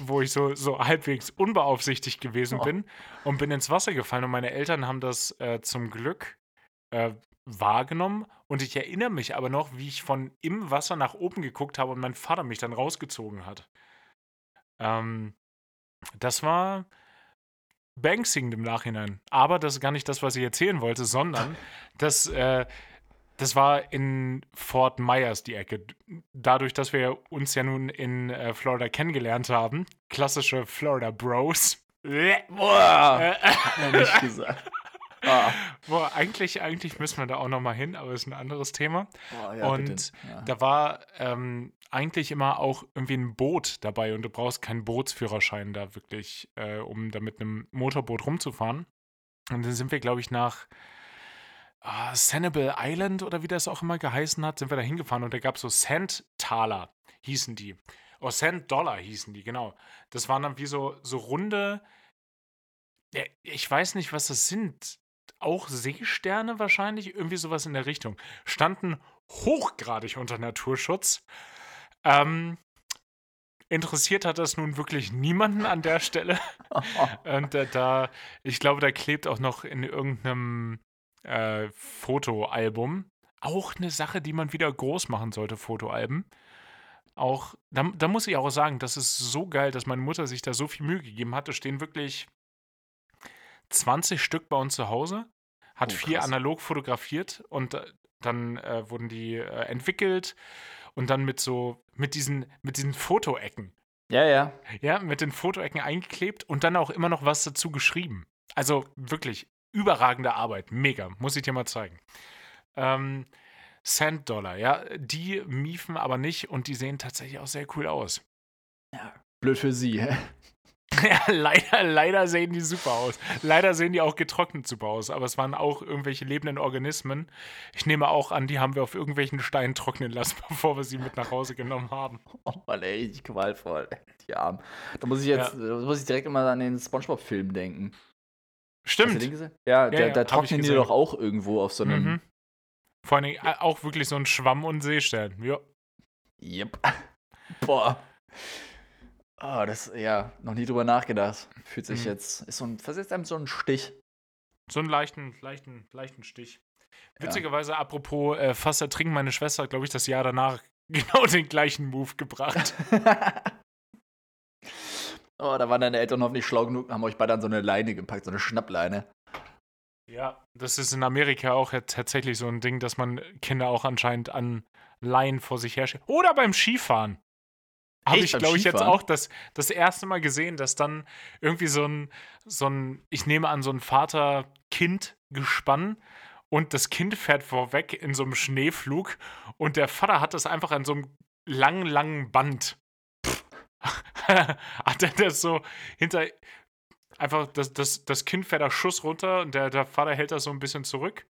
wo ich so, so halbwegs unbeaufsichtigt gewesen oh. bin und bin ins Wasser gefallen. Und meine Eltern haben das äh, zum Glück äh, wahrgenommen und ich erinnere mich aber noch, wie ich von im Wasser nach oben geguckt habe und mein Vater mich dann rausgezogen hat. Ähm, das war beängstigend im Nachhinein. Aber das ist gar nicht das, was ich erzählen wollte, sondern das, äh, das war in Fort Myers die Ecke. Dadurch, dass wir uns ja nun in äh, Florida kennengelernt haben, klassische Florida Bros. Boah, äh, hat er nicht gesagt. Ah. Boah, eigentlich, eigentlich müssen wir da auch noch mal hin, aber ist ein anderes Thema. Oh, ja, und ja. da war ähm, eigentlich immer auch irgendwie ein Boot dabei und du brauchst keinen Bootsführerschein da wirklich, äh, um da mit einem Motorboot rumzufahren. Und dann sind wir, glaube ich, nach uh, Sanibel Island oder wie das auch immer geheißen hat, sind wir da hingefahren und da gab es so Sandtaler, hießen die. Oh, Sand Dollar hießen die, genau. Das waren dann wie so, so runde, ich weiß nicht, was das sind auch Seesterne wahrscheinlich, irgendwie sowas in der Richtung, standen hochgradig unter Naturschutz. Ähm, interessiert hat das nun wirklich niemanden an der Stelle. Und äh, da, ich glaube, da klebt auch noch in irgendeinem äh, Fotoalbum. Auch eine Sache, die man wieder groß machen sollte, Fotoalben. Auch, da, da muss ich auch sagen, das ist so geil, dass meine Mutter sich da so viel Mühe gegeben hat. Da stehen wirklich 20 Stück bei uns zu Hause, hat oh, vier analog fotografiert und äh, dann äh, wurden die äh, entwickelt und dann mit so, mit diesen, mit diesen Fotoecken. Ja, ja. Ja, mit den Fotoecken eingeklebt und dann auch immer noch was dazu geschrieben. Also wirklich überragende Arbeit. Mega. Muss ich dir mal zeigen. Ähm, Cent-Dollar, ja. Die miefen aber nicht und die sehen tatsächlich auch sehr cool aus. Ja, blöd für sie, hä? Ja, leider, leider sehen die super aus. Leider sehen die auch getrocknet super aus, aber es waren auch irgendwelche lebenden Organismen. Ich nehme auch an, die haben wir auf irgendwelchen Steinen trocknen lassen, bevor wir sie mit nach Hause genommen haben. Oh Mann, ey, die qualvoll. Die Armen. Da muss ich jetzt, ja. muss ich direkt immer an den Spongebob-Film denken. Stimmt. Ja, ja, da, da trocknen die doch auch irgendwo auf so einem. Mhm. Vor allem äh, auch wirklich so ein Schwamm und Seestern. Ja. Yep. Boah. Oh, das, ja, noch nie drüber nachgedacht. Fühlt sich mhm. jetzt, ist so ein, versetzt einem so einen Stich. So einen leichten, leichten, leichten Stich. Witzigerweise, ja. apropos äh, fast ertrinken, meine Schwester hat, glaube ich, das Jahr danach genau den gleichen Move gebracht. oh, da waren deine Eltern hoffentlich schlau genug und haben euch beide an so eine Leine gepackt, so eine Schnappleine. Ja, das ist in Amerika auch tatsächlich so ein Ding, dass man Kinder auch anscheinend an Leinen vor sich her Oder beim Skifahren. Habe ich, glaube ich, jetzt auch das, das erste Mal gesehen, dass dann irgendwie so ein, so ein, ich nehme an, so ein Vater-Kind-Gespann und das Kind fährt vorweg in so einem Schneeflug und der Vater hat das einfach an so einem langen, langen Band. hat er das so hinter. Einfach, das, das, das Kind fährt da Schuss runter und der, der Vater hält das so ein bisschen zurück.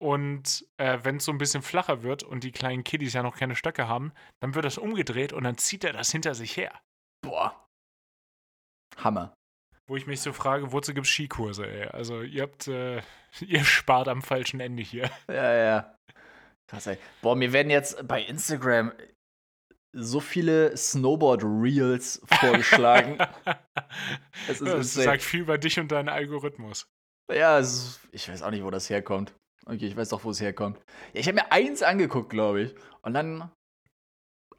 Und äh, wenn es so ein bisschen flacher wird und die kleinen Kiddies ja noch keine Stöcke haben, dann wird das umgedreht und dann zieht er das hinter sich her. Boah. Hammer. Wo ich mich so frage, wozu gibt es Skikurse, ey? Also ihr habt, äh, ihr spart am falschen Ende hier. Ja, ja. Krass, ey. Boah, mir werden jetzt bei Instagram so viele Snowboard-Reels vorgeschlagen. das, ist das sagt viel über dich und deinen Algorithmus. Ja, ist, ich weiß auch nicht, wo das herkommt. Okay, ich weiß doch, wo es herkommt. Ja, ich habe mir eins angeguckt, glaube ich. Und dann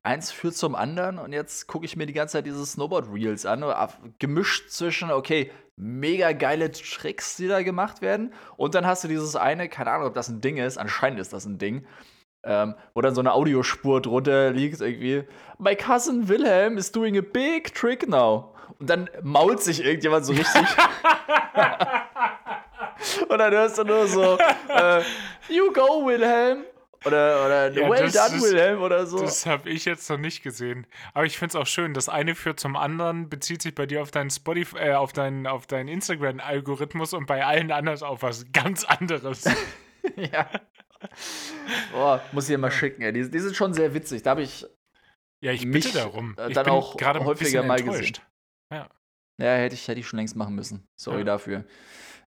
eins führt zum anderen und jetzt gucke ich mir die ganze Zeit diese Snowboard-Reels an. Gemischt zwischen, okay, mega geile Tricks, die da gemacht werden. Und dann hast du dieses eine, keine Ahnung, ob das ein Ding ist, anscheinend ist das ein Ding, ähm, wo dann so eine Audiospur drunter liegt, irgendwie. My cousin Wilhelm is doing a big trick now. Und dann mault sich irgendjemand so richtig. Und dann hörst du nur so, äh, You go, Wilhelm. Oder, oder ja, Well done, ist, Wilhelm oder so. Das habe ich jetzt noch nicht gesehen. Aber ich finde es auch schön. Das eine führt zum anderen, bezieht sich bei dir auf deinen Spotify, äh, auf deinen, auf deinen Instagram-Algorithmus und bei allen anderen auf was ganz anderes. ja. Boah, muss ich dir mal schicken, ey. Die, die sind schon sehr witzig. Da habe ich. Ja, ich bitte darum. Ich dann auch gerade häufiger mal gesehen. Ja. Ja, hätte ich, hätte ich schon längst machen müssen. Sorry ja. dafür.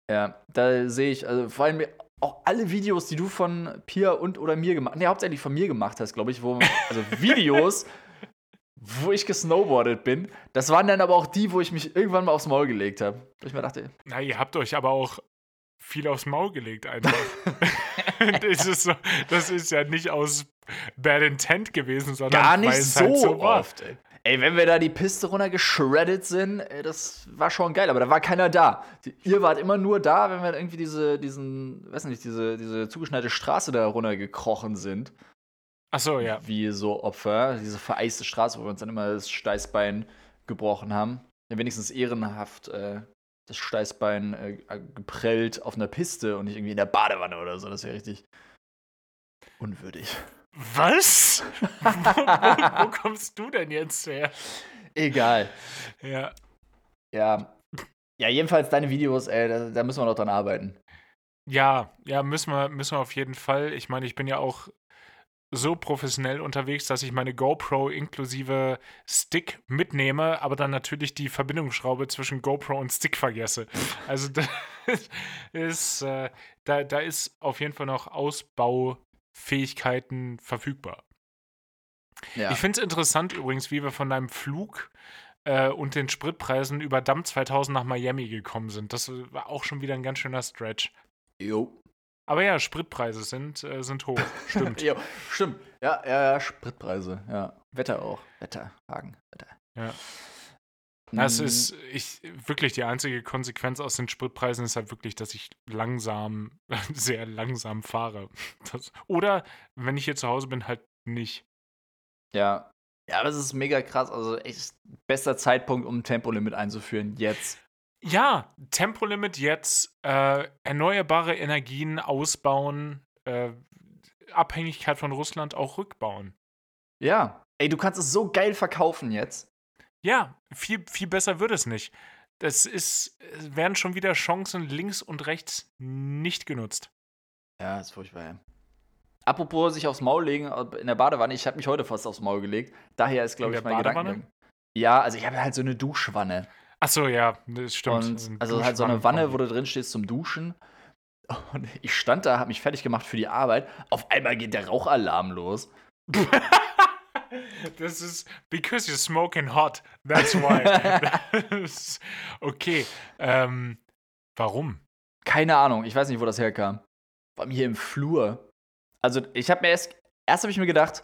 Ja, da sehe ich, also vor allem auch alle Videos, die du von Pia und oder mir gemacht hast, ne, hauptsächlich von mir gemacht hast, glaube ich, wo, also Videos, wo ich gesnowboardet bin, das waren dann aber auch die, wo ich mich irgendwann mal aufs Maul gelegt habe. Wo ich mir dachte, na, ihr habt euch aber auch viel aufs Maul gelegt einfach. das, ist so, das ist ja nicht aus Bad Intent gewesen, sondern gar nicht so, halt so oft. Ey. Ey, wenn wir da die Piste runter geschreddet sind, ey, das war schon geil, aber da war keiner da. Ihr wart immer nur da, wenn wir irgendwie diese, diesen, weiß nicht, diese, diese zugeschneite Straße da runtergekrochen sind. Ach so, ja. Wie so Opfer, diese vereiste Straße, wo wir uns dann immer das Steißbein gebrochen haben. Ja, wenigstens ehrenhaft äh, das Steißbein äh, geprellt auf einer Piste und nicht irgendwie in der Badewanne oder so. Das wäre richtig unwürdig. Was? wo, wo, wo, kommst du denn jetzt her? Egal. Ja. Ja. Ja, jedenfalls deine Videos, ey, da, da müssen wir noch dran arbeiten. Ja, ja, müssen wir, müssen wir auf jeden Fall. Ich meine, ich bin ja auch so professionell unterwegs, dass ich meine GoPro inklusive Stick mitnehme, aber dann natürlich die Verbindungsschraube zwischen GoPro und Stick vergesse. Also da ist, äh, da, da ist auf jeden Fall noch Ausbau Fähigkeiten verfügbar. Ja. Ich finde es interessant übrigens, wie wir von deinem Flug äh, und den Spritpreisen über Damm 2000 nach Miami gekommen sind. Das war auch schon wieder ein ganz schöner Stretch. Jo. Aber ja, Spritpreise sind, äh, sind hoch. Stimmt. jo, stimmt. Ja, ja, ja, Spritpreise. Ja. Wetter auch. Wetter, Wagen, Wetter. Ja. Das mhm. ist ich, wirklich die einzige Konsequenz aus den Spritpreisen ist halt wirklich, dass ich langsam, sehr langsam fahre. Das, oder wenn ich hier zu Hause bin, halt nicht. Ja. Ja, das ist mega krass. Also echt bester Zeitpunkt, um ein Tempolimit einzuführen. Jetzt. Ja, Tempolimit jetzt, äh, erneuerbare Energien ausbauen, äh, Abhängigkeit von Russland auch rückbauen. Ja. Ey, du kannst es so geil verkaufen jetzt. Ja, viel, viel besser wird es nicht. Das ist, es werden schon wieder Chancen links und rechts nicht genutzt. Ja, ist furchtbar. Apropos sich aufs Maul legen in der Badewanne, ich habe mich heute fast aufs Maul gelegt. Daher ist, glaube ich, mein? Gedanke. Ja, also ich habe halt so eine Duschwanne. Ach so, ja, das stimmt. Und also halt so eine Wanne, wo du drin stehst zum Duschen. Und ich stand da, habe mich fertig gemacht für die Arbeit. Auf einmal geht der Rauchalarm los. Das ist because you're smoking hot. That's why. okay. Ähm, warum? Keine Ahnung, ich weiß nicht, wo das herkam. Bei mir im Flur. Also, ich habe mir erst, erst habe ich mir gedacht,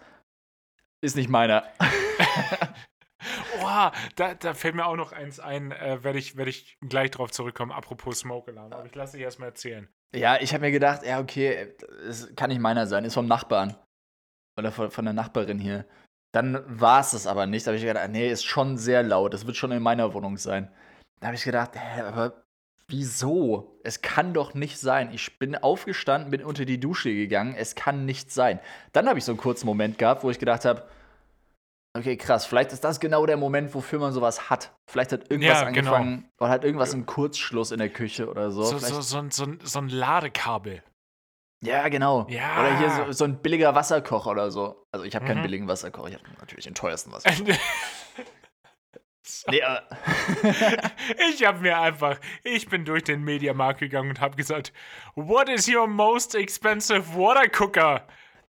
ist nicht meiner. Oha, da, da fällt mir auch noch eins ein, äh, werde ich, werd ich gleich drauf zurückkommen, apropos Smoke Alarm. Aber ich lasse dich erstmal erzählen. Ja, ich habe mir gedacht, ja, okay, es kann nicht meiner sein, ist vom Nachbarn. Oder von, von der Nachbarin hier. Dann war es das aber nicht. Da habe ich gedacht, nee, ist schon sehr laut. Das wird schon in meiner Wohnung sein. Da habe ich gedacht, hä, aber wieso? Es kann doch nicht sein. Ich bin aufgestanden, bin unter die Dusche gegangen. Es kann nicht sein. Dann habe ich so einen kurzen Moment gehabt, wo ich gedacht habe, okay, krass, vielleicht ist das genau der Moment, wofür man sowas hat. Vielleicht hat irgendwas Ja, genau. angefangen oder hat irgendwas einen Kurzschluss in der Küche oder so. So, so, so, so ein Ladekabel. Ja, genau. Ja. Oder hier so, so ein billiger Wasserkocher oder so. Also ich habe keinen Mhm. billigen Wasserkocher, ich habe natürlich den teuersten Wasserkocher. Nee, aber Ich habe mir einfach, ich bin durch den Mediamarkt gegangen und habe gesagt, What is your most expensive water cooker,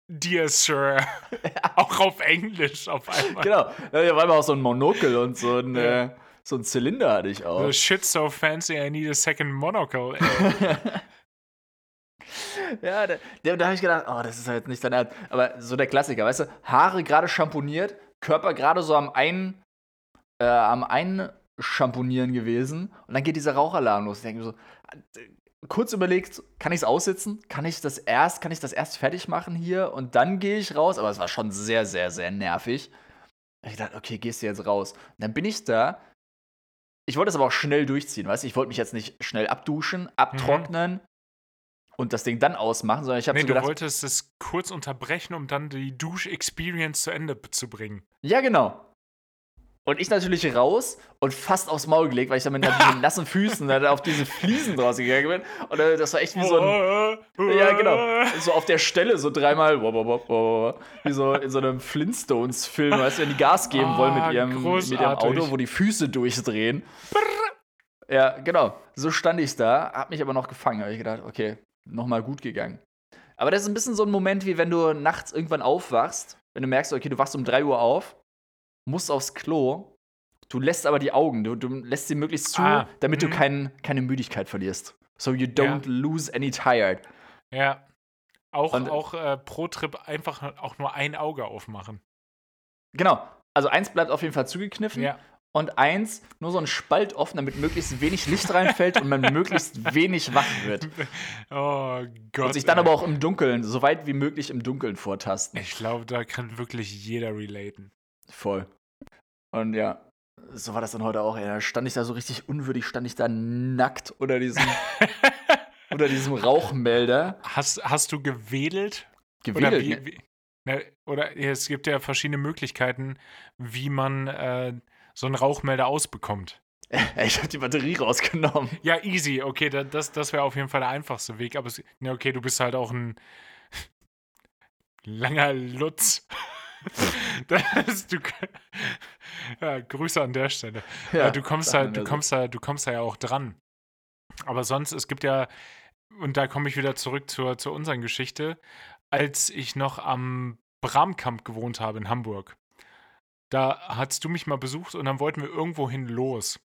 dear sir? Auch auf Englisch auf einmal. genau. Da war aber auch so ein Monokel und so ein, Ja. äh, so ein Zylinder hatte ich auch. The shit so fancy, I need a second monocle. ey. Ja, da, da, da habe ich gedacht, oh, das ist halt nicht dein Ernst. Aber so der Klassiker, weißt du, Haare gerade schamponiert, Körper gerade so am einen, äh, am Einschamponieren gewesen und dann geht dieser Rauchalarm los. Ich denke mir so, kurz überlegt, kann ich es aussitzen? Kann ich das erst, kann ich das erst fertig machen hier und dann gehe ich raus? Aber es war schon sehr, sehr, sehr nervig. Ich dachte, okay, gehst du jetzt raus. Und dann bin ich da. Ich wollte es aber auch schnell durchziehen, weißt du? Ich wollte mich jetzt nicht schnell abduschen, abtrocknen und das Ding dann ausmachen, sondern ich habe Nee, so du gedacht, wolltest es kurz unterbrechen, um dann die Dusch-Experience zu Ende zu bringen. ja genau. Und ich natürlich raus und fast aufs Maul gelegt, weil ich dann mit diesen nassen Füßen dann auf diese Fliesen draus gegangen bin. Und äh, das war echt wie so ein, ja genau, so auf der Stelle so dreimal, wie so in so einem Flintstones-Film, weißt du, wenn die Gas geben wollen Ah, mit ihrem, mit ihrem. Auto, wo die Füße durchdrehen. Ja, genau. So stand ich da, hab mich aber noch gefangen. Hab ich gedacht, okay, nochmal gut gegangen. Aber das ist ein bisschen so ein Moment, wie wenn du nachts irgendwann aufwachst, wenn du merkst, okay, du wachst um 3 Uhr auf, musst aufs Klo, du lässt aber die Augen, du, du lässt sie möglichst zu, Ah, damit du mhm. kein, keine Müdigkeit verlierst. So you don't lose any tired. Ja. Auch, Und- auch äh, pro Trip einfach auch nur ein Auge aufmachen. Genau. Also eins bleibt auf jeden Fall zugekniffen Ja. Und eins nur so ein Spalt offen, damit möglichst wenig Licht reinfällt und man möglichst wenig wach wird. Oh Gott. Und sich dann ey. aber auch im Dunkeln, so weit wie möglich im Dunkeln vortasten. Ich glaube, da kann wirklich jeder relaten. Voll. Und ja, so war das dann heute auch. Ey. Da stand ich da so richtig unwürdig, stand ich da nackt unter diesem, unter diesem Rauchmelder. Hast, hast du gewedelt? Oder, Gewedelt. wie, ne? wie, ne, oder es gibt ja verschiedene Möglichkeiten, wie man äh, so einen Rauchmelder ausbekommt. Ich hab die Batterie rausgenommen. Ja, easy. Okay, da, das, das wäre auf jeden Fall der einfachste Weg. Aber es, ne, okay, du bist halt auch ein langer Lutz. das, du, ja, Grüße an der Stelle. Ja, du kommst halt, du ja kommst da, du kommst da ja auch dran. Aber sonst, es gibt ja, und da komme ich wieder zurück zur, zu unseren Geschichte, als ich noch am Bramkamp gewohnt habe in Hamburg. Da hast du mich mal besucht und dann wollten wir irgendwohin los.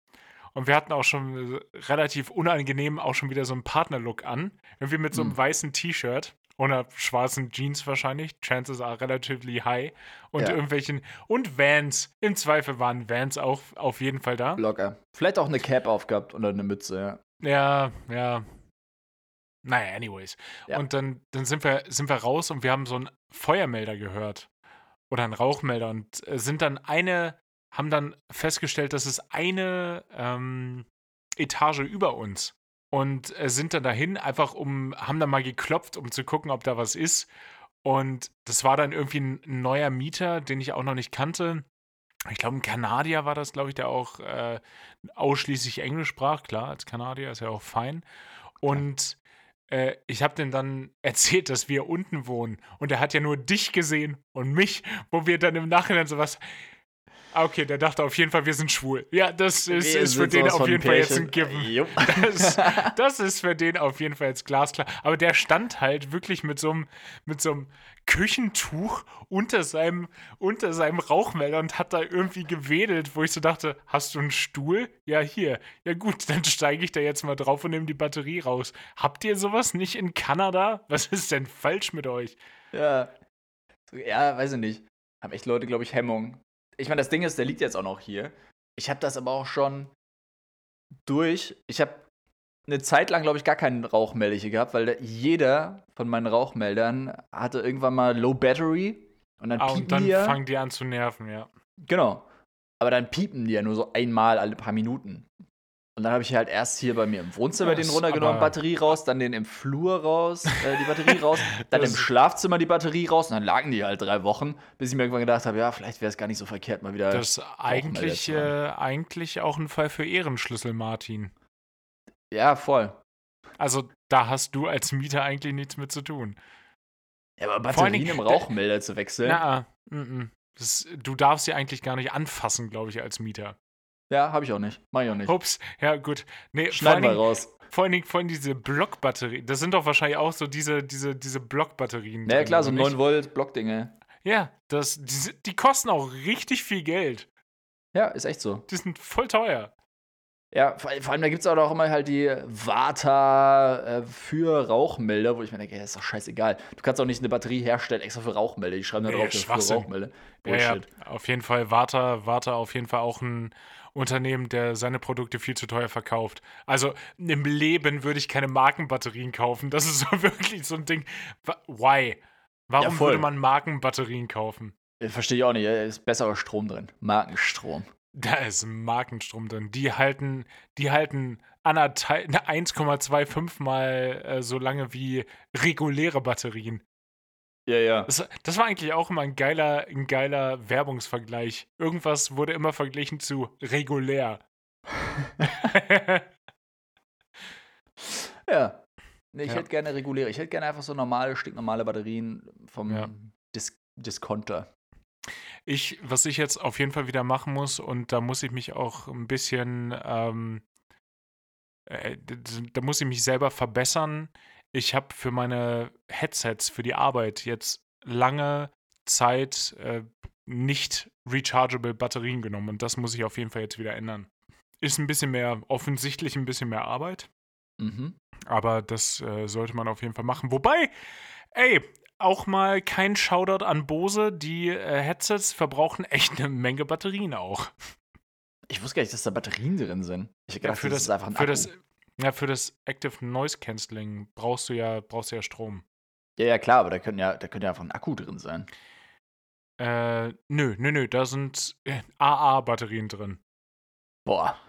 Und wir hatten auch schon äh, relativ unangenehm auch schon wieder so einen Partnerlook an. Irgendwie mit so einem Hm. weißen T-Shirt oder schwarzen Jeans wahrscheinlich. Chances are relatively high. Und Ja. irgendwelchen. Und Vans. Im Zweifel waren Vans auch auf jeden Fall da. Locker. Vielleicht auch eine Cap aufgehabt oder eine Mütze, ja. Ja, ja. Naja, anyways. Ja. Und dann, dann sind, wir, sind wir raus und wir haben so einen Feuermelder gehört. Oder einen Rauchmelder und äh, sind dann eine, haben dann festgestellt, dass es eine ähm, Etage über uns. Und äh, sind dann dahin, einfach um, haben dann mal geklopft, um zu gucken, ob da was ist. Und das war dann irgendwie ein neuer Mieter, den ich auch noch nicht kannte. Ich glaube, ein Kanadier war das, glaube ich, der auch äh, ausschließlich Englisch sprach. Klar, als Kanadier ist ja auch fein. Und äh, ich habe dem dann erzählt, dass wir unten wohnen. Und er hat ja nur dich gesehen und mich, wo wir dann im Nachhinein sowas. Ah, okay, der dachte auf jeden Fall, wir sind schwul. Ja, das ist, ist für den auf jeden Fall jetzt ein Given. Das, das, ist für den auf jeden Fall jetzt glasklar. Aber der stand halt wirklich mit so einem, mit so einem Küchentuch unter seinem, unter seinem Rauchmelder und hat da irgendwie gewedelt, wo ich so dachte, hast du einen Stuhl? Ja, hier. Ja gut, dann steige ich da jetzt mal drauf und nehme die Batterie raus. Habt ihr sowas nicht in Kanada? Was ist denn falsch mit euch? Ja. Ja, weiß ich nicht. Haben echt Leute, glaube ich, Hemmung ich meine, das Ding ist, der liegt jetzt auch noch hier. Ich habe das aber auch schon durch. Ich habe eine Zeit lang, glaube ich, gar keinen Rauchmelder hier gehabt, weil jeder von meinen Rauchmeldern hatte irgendwann mal Low Battery und dann ah, piepen und dann die fangen die an zu nerven, ja. Genau. Aber dann piepen die ja nur so einmal alle paar Minuten. Und dann habe ich halt erst hier bei mir im Wohnzimmer ja, den runtergenommen, Batterie raus, dann den im Flur raus, äh, die Batterie raus, dann im Schlafzimmer die Batterie raus und dann lagen die halt drei Wochen, bis ich mir irgendwann gedacht habe, ja, vielleicht wäre es gar nicht so verkehrt, mal wieder. Das ist eigentlich, äh, eigentlich auch ein Fall für Ehrenschlüssel, Martin. Ja, voll. Also da hast du als Mieter eigentlich nichts mit zu tun. Ja, aber Batterien im Rauchmelder zu wechseln. Na, mm, mm. Das, du darfst sie eigentlich gar nicht anfassen, glaube ich, als Mieter. Ja, habe ich auch nicht. Mach ich auch nicht. Ups, ja, gut. Nee, Schneid mal raus. Vor allen Dingen, vor allem diese Blockbatterien. Das sind doch wahrscheinlich auch so diese, diese, diese Blockbatterien. Ja, klar, so 9 Volt Blockdinge. Ja, das, die, die kosten auch richtig viel Geld. Ja, ist echt so. Die sind voll teuer. Ja, vor, allem, da gibt es auch immer halt die Vata äh, für Rauchmelder, wo ich mir denke, ja, ist doch scheißegal. Du kannst auch nicht eine Batterie herstellen extra für Rauchmelder. Die schreiben da drauf, ja, für Rauchmelder. Bullshit. Ja, ja, auf jeden Fall, Vata, Vata auf jeden Fall auch ein Unternehmen, der seine Produkte viel zu teuer verkauft. Also im Leben würde ich keine Markenbatterien kaufen. Das ist so wirklich so ein Ding. Why? Warum ja, würde man Markenbatterien kaufen? Verstehe ich auch nicht. Da ist besserer Strom drin. Markenstrom. Da ist Markenstrom drin. Die halten, die halten 1,25 ne, mal äh, so lange wie reguläre Batterien. Ja, ja. Das, das, war eigentlich auch immer ein geiler, ein geiler Werbungsvergleich. Irgendwas wurde immer verglichen zu regulär. ja. Nee, ich ja. hätte gerne reguläre. Ich hätte gerne einfach so normale, stinknormale Batterien vom ja. Dis Discounter. Ich, was ich jetzt auf jeden Fall wieder machen muss, und da muss ich mich auch ein bisschen, ähm, äh, da muss ich mich selber verbessern, ich habe für meine Headsets für die Arbeit jetzt lange Zeit äh, nicht rechargeable Batterien genommen und das muss ich auf jeden Fall jetzt wieder ändern. Ist ein bisschen mehr, offensichtlich ein bisschen mehr Arbeit. Mhm. Aber das äh, sollte man auf jeden Fall machen. Wobei, ey, auch mal kein Shoutout an Bose. Die äh, Headsets verbrauchen echt eine Menge Batterien auch. Ich wusste gar nicht, dass da Batterien drin sind. Ich gedacht, ja, für das, das, ist einfach ein für Akku. das ja, für das Active Noise Cancelling brauchst du ja, brauchst du ja Strom. Ja, ja, klar, aber da könnte ja, da könnte ja einfach ein Akku drin sein. Äh, nö, nö, nö, da sind AA-Batterien drin. Boah.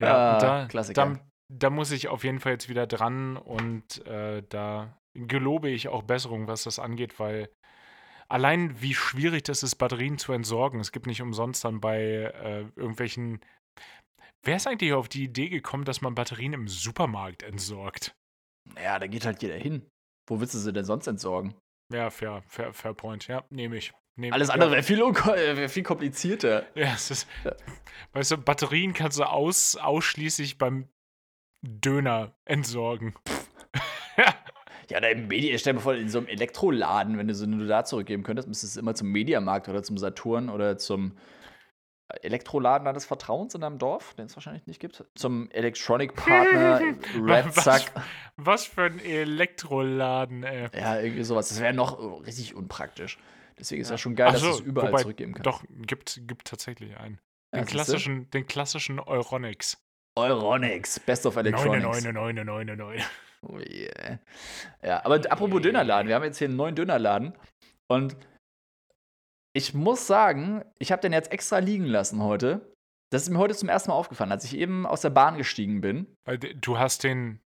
Ja, äh, da, Klassiker. Da, da, muss ich auf jeden Fall jetzt wieder dran und äh, da gelobe ich auch Besserung, was das angeht, weil allein wie schwierig das ist, Batterien zu entsorgen. Es gibt nicht umsonst dann bei äh, irgendwelchen Wer ist eigentlich auf die Idee gekommen, dass man Batterien im Supermarkt entsorgt? Naja, da geht halt jeder hin. Wo willst du sie denn sonst entsorgen? Ja, fair, fair, fair point. Ja, nehme ich. Nehm Alles andere wäre viel, äh, wär viel komplizierter. Ja, es ist. Ja. Weißt du, Batterien kannst du aus, ausschließlich beim Döner entsorgen. ja. Ja, oder im Media, stell dir vor, in so einem Elektroladen, wenn du so nur da zurückgeben könntest, müsstest du es immer zum Mediamarkt oder zum Saturn oder zum Elektroladen deines Vertrauens in deinem Dorf, den es wahrscheinlich nicht gibt, zum Electronic Partner Red was, was für ein Elektroladen, ey. Ja, irgendwie sowas. Das wäre noch richtig unpraktisch. Deswegen ist ja schon geil, so, dass du es überall wobei, zurückgeben kannst. Doch, gibt, gibt tatsächlich einen. Den, ja, klassischen, den klassischen Euronics. Euronics, Best of Electronics. 99999. Oh yeah. Ja, aber apropos Dönerladen, wir haben jetzt hier einen neuen Dönerladen und ich muss sagen, ich habe den jetzt extra liegen lassen heute. Das ist mir heute zum ersten Mal aufgefallen, als ich eben aus der Bahn gestiegen bin. Du hast den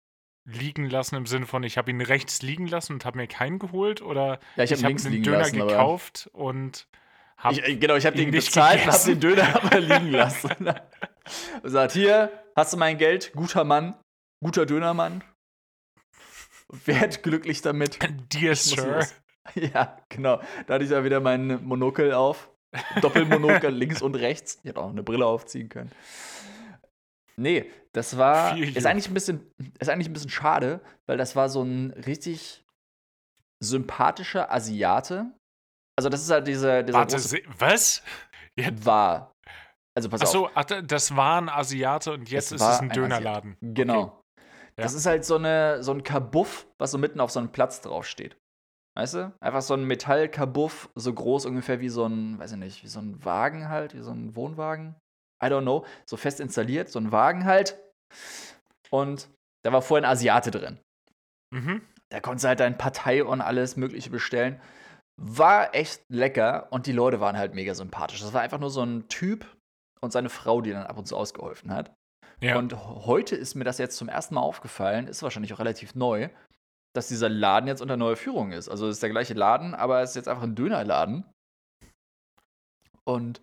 liegen lassen im Sinne von, ich habe ihn rechts liegen lassen und habe mir keinen geholt oder Ja, ich hab ihn hab liegen Döner lassen, gekauft und habe genau, ich habe ihn den nicht bezahlt und habe den Döner aber liegen lassen. Und sagt, hier, hast du mein Geld, guter Mann, guter Dönermann. Werd glücklich damit. Dear Sir. Ja, genau. Da hatte ich ja wieder mein Monokel auf. Doppelmonokel links und rechts. Ich hätte auch eine Brille aufziehen können. Nee, das war. Feel Ist eigentlich, ein bisschen, ist eigentlich ein bisschen schade, weil das war so ein richtig sympathischer Asiate. Also, das ist halt dieser, dieser Warte, große was? war. Also, pass auf. Achso, ach, das war ein Asiate und jetzt Es ist es ein ein Dönerladen. Genau. Ja. Das ist halt so, eine, so ein Kabuff, was so mitten auf so einem Platz draufsteht. Weißt du? Einfach so ein Metallkabuff, so groß ungefähr wie so ein, weiß ich nicht, wie so ein Wagen halt, wie so ein Wohnwagen. I don't know. So fest installiert, so ein Wagen halt. Und da war vorher ein Asiate drin. Mhm. Da konntest du halt dein Partei und alles Mögliche bestellen. War echt lecker und die Leute waren halt mega sympathisch. Das war einfach nur so ein Typ und seine Frau, die dann ab und zu ausgeholfen hat. Ja. Und heute ist mir das jetzt zum ersten Mal aufgefallen, ist wahrscheinlich auch relativ neu, dass dieser Laden jetzt unter neuer Führung ist. Also es ist der gleiche Laden, aber es ist jetzt einfach ein Dönerladen. Und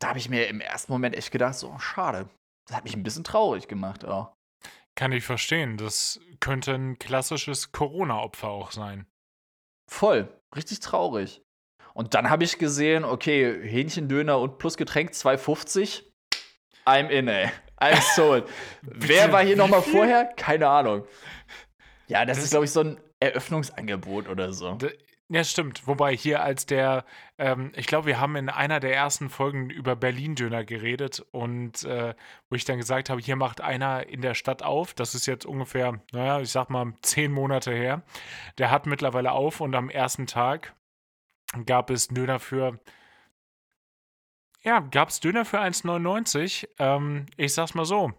da habe ich mir im ersten Moment echt gedacht, so schade. Das hat mich ein bisschen traurig gemacht auch. Kann ich verstehen. Das könnte ein klassisches Corona-Opfer auch sein. Voll, richtig traurig. Und dann habe ich gesehen, okay, Hähnchendöner und plus Getränk 2,50. I'm in, ey. I'm sold. Wer war hier nochmal vorher? Keine Ahnung. Ja, das, Das- ist, glaube ich, so ein Eröffnungsangebot oder so. Ja, stimmt. Wobei hier als der, ähm, ich glaube, wir haben in einer der ersten Folgen über Berlin-Döner geredet und äh, wo ich dann gesagt habe, hier macht einer in der Stadt auf. Das ist jetzt ungefähr, naja, ich sag mal, zehn Monate her. Der hat mittlerweile auf und am ersten Tag gab es Döner für, ja, gab es Döner für 1,99. Ähm, ich sag's mal so,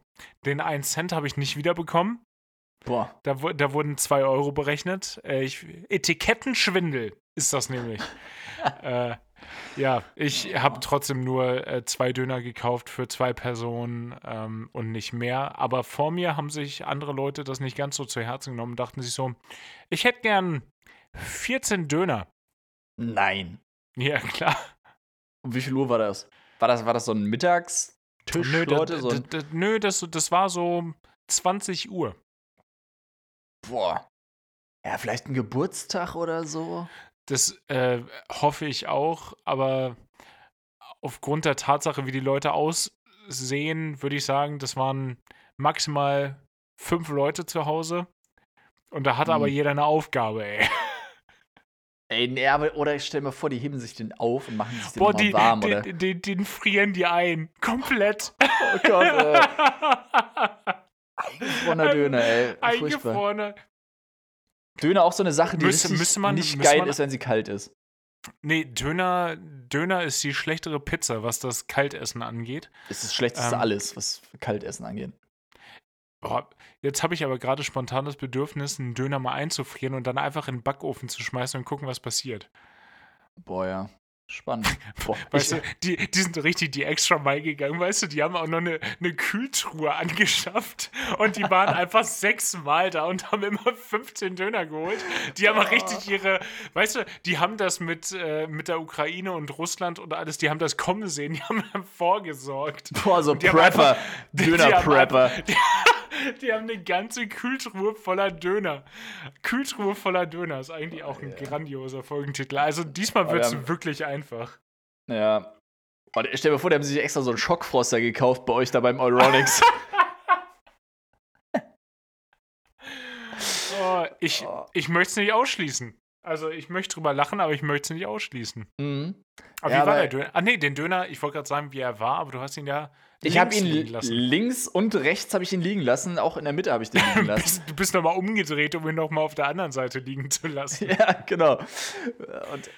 den 1 Cent habe ich nicht wiederbekommen. Boah. Da, da wurden 2 Euro berechnet. Äh, ich, Etikettenschwindel ist das nämlich. äh, ja, ich habe trotzdem nur äh, zwei Döner gekauft für zwei Personen ähm, und nicht mehr. Aber vor mir haben sich andere Leute das nicht ganz so zu Herzen genommen und dachten sich so, ich hätte gern 14 Döner. Nein. Ja, klar. Um wie viel Uhr war das? War das, war das so ein Mittagstisch, Nö, Leute? So ein, nö das, das war so 20 Uhr. Boah. Ja, vielleicht ein Geburtstag oder so. Das äh, hoffe ich auch, aber aufgrund der Tatsache, wie die Leute aussehen, würde ich sagen, das waren maximal fünf Leute zu Hause. Und da hat aber Hm. jeder eine Aufgabe, ey. Ey, nee, aber, oder ich stell mir vor, die heben sich den auf und machen sich den Boah, die, warm, oder? den, den, den frieren die ein. Komplett. Oh Gott, ey. Eingefrorener Döner, ey. Furchtbar. Eingefrorene. Döner auch so eine Sache, die Müsste- richtig man- nicht geil man- ist, wenn sie kalt ist. Nee, Döner, Döner ist die schlechtere Pizza, was das Kaltessen angeht. Es ist das schlechteste Ähm. alles, was Kaltessen angeht. Boah, jetzt habe ich aber gerade spontan das Bedürfnis, einen Döner mal einzufrieren und dann einfach in den Backofen zu schmeißen und gucken, was passiert. Boah, ja. Spannend. Boah, Weißt ich, du, die, die sind richtig die extra Mile gegangen, weißt du, die haben auch noch eine, eine Kühltruhe angeschafft und die waren einfach sechsmal da und haben immer 15 Döner geholt. Die haben auch richtig ihre, weißt du, die haben das mit, äh, mit der Ukraine und Russland und alles, die haben das kommen sehen, die haben vorgesorgt. boah, so Prepper. Döner-Prepper. Die, haben eine ganze Kühltruhe voller Döner. Kühltruhe voller Döner ist eigentlich auch ein grandioser Folgentitel. Also diesmal wird wir es wirklich einfach. Ja. Und stell dir vor, die haben sich extra so einen Schockfroster gekauft bei euch da beim Euronics. Oh, ich Oh. ich möchte es nicht ausschließen. Also ich möchte drüber lachen, aber ich möchte es nicht ausschließen. mhm. Aber Ja, wie war der Döner? Ah nee, den Döner, ich wollte gerade sagen, wie er war, aber du hast ihn ja Ich habe ihn liegen lassen. links und rechts habe ich ihn liegen lassen. Auch in der Mitte habe ich den liegen lassen. bist, du bist nochmal umgedreht, um ihn nochmal auf der anderen Seite liegen zu lassen. ja, genau. Und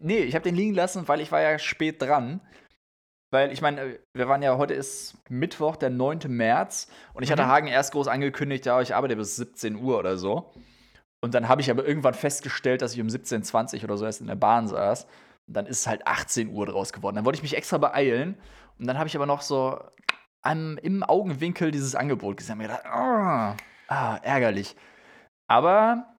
nee, ich habe den liegen lassen, weil ich war ja spät dran. Weil ich meine, wir waren ja, heute ist Mittwoch, der 9. März. Und ich hatte Mhm. Hagen erst groß angekündigt, ja, ich arbeite bis 17 Uhr oder so. Und dann habe ich aber irgendwann festgestellt, dass ich um 17.20 Uhr oder so erst in der Bahn saß. Und dann ist es halt 18 Uhr draus geworden. Dann wollte ich mich extra beeilen. Und dann habe ich aber noch so am, im Augenwinkel dieses Angebot gesehen. und mir gedacht, ah, Ah, ärgerlich. Aber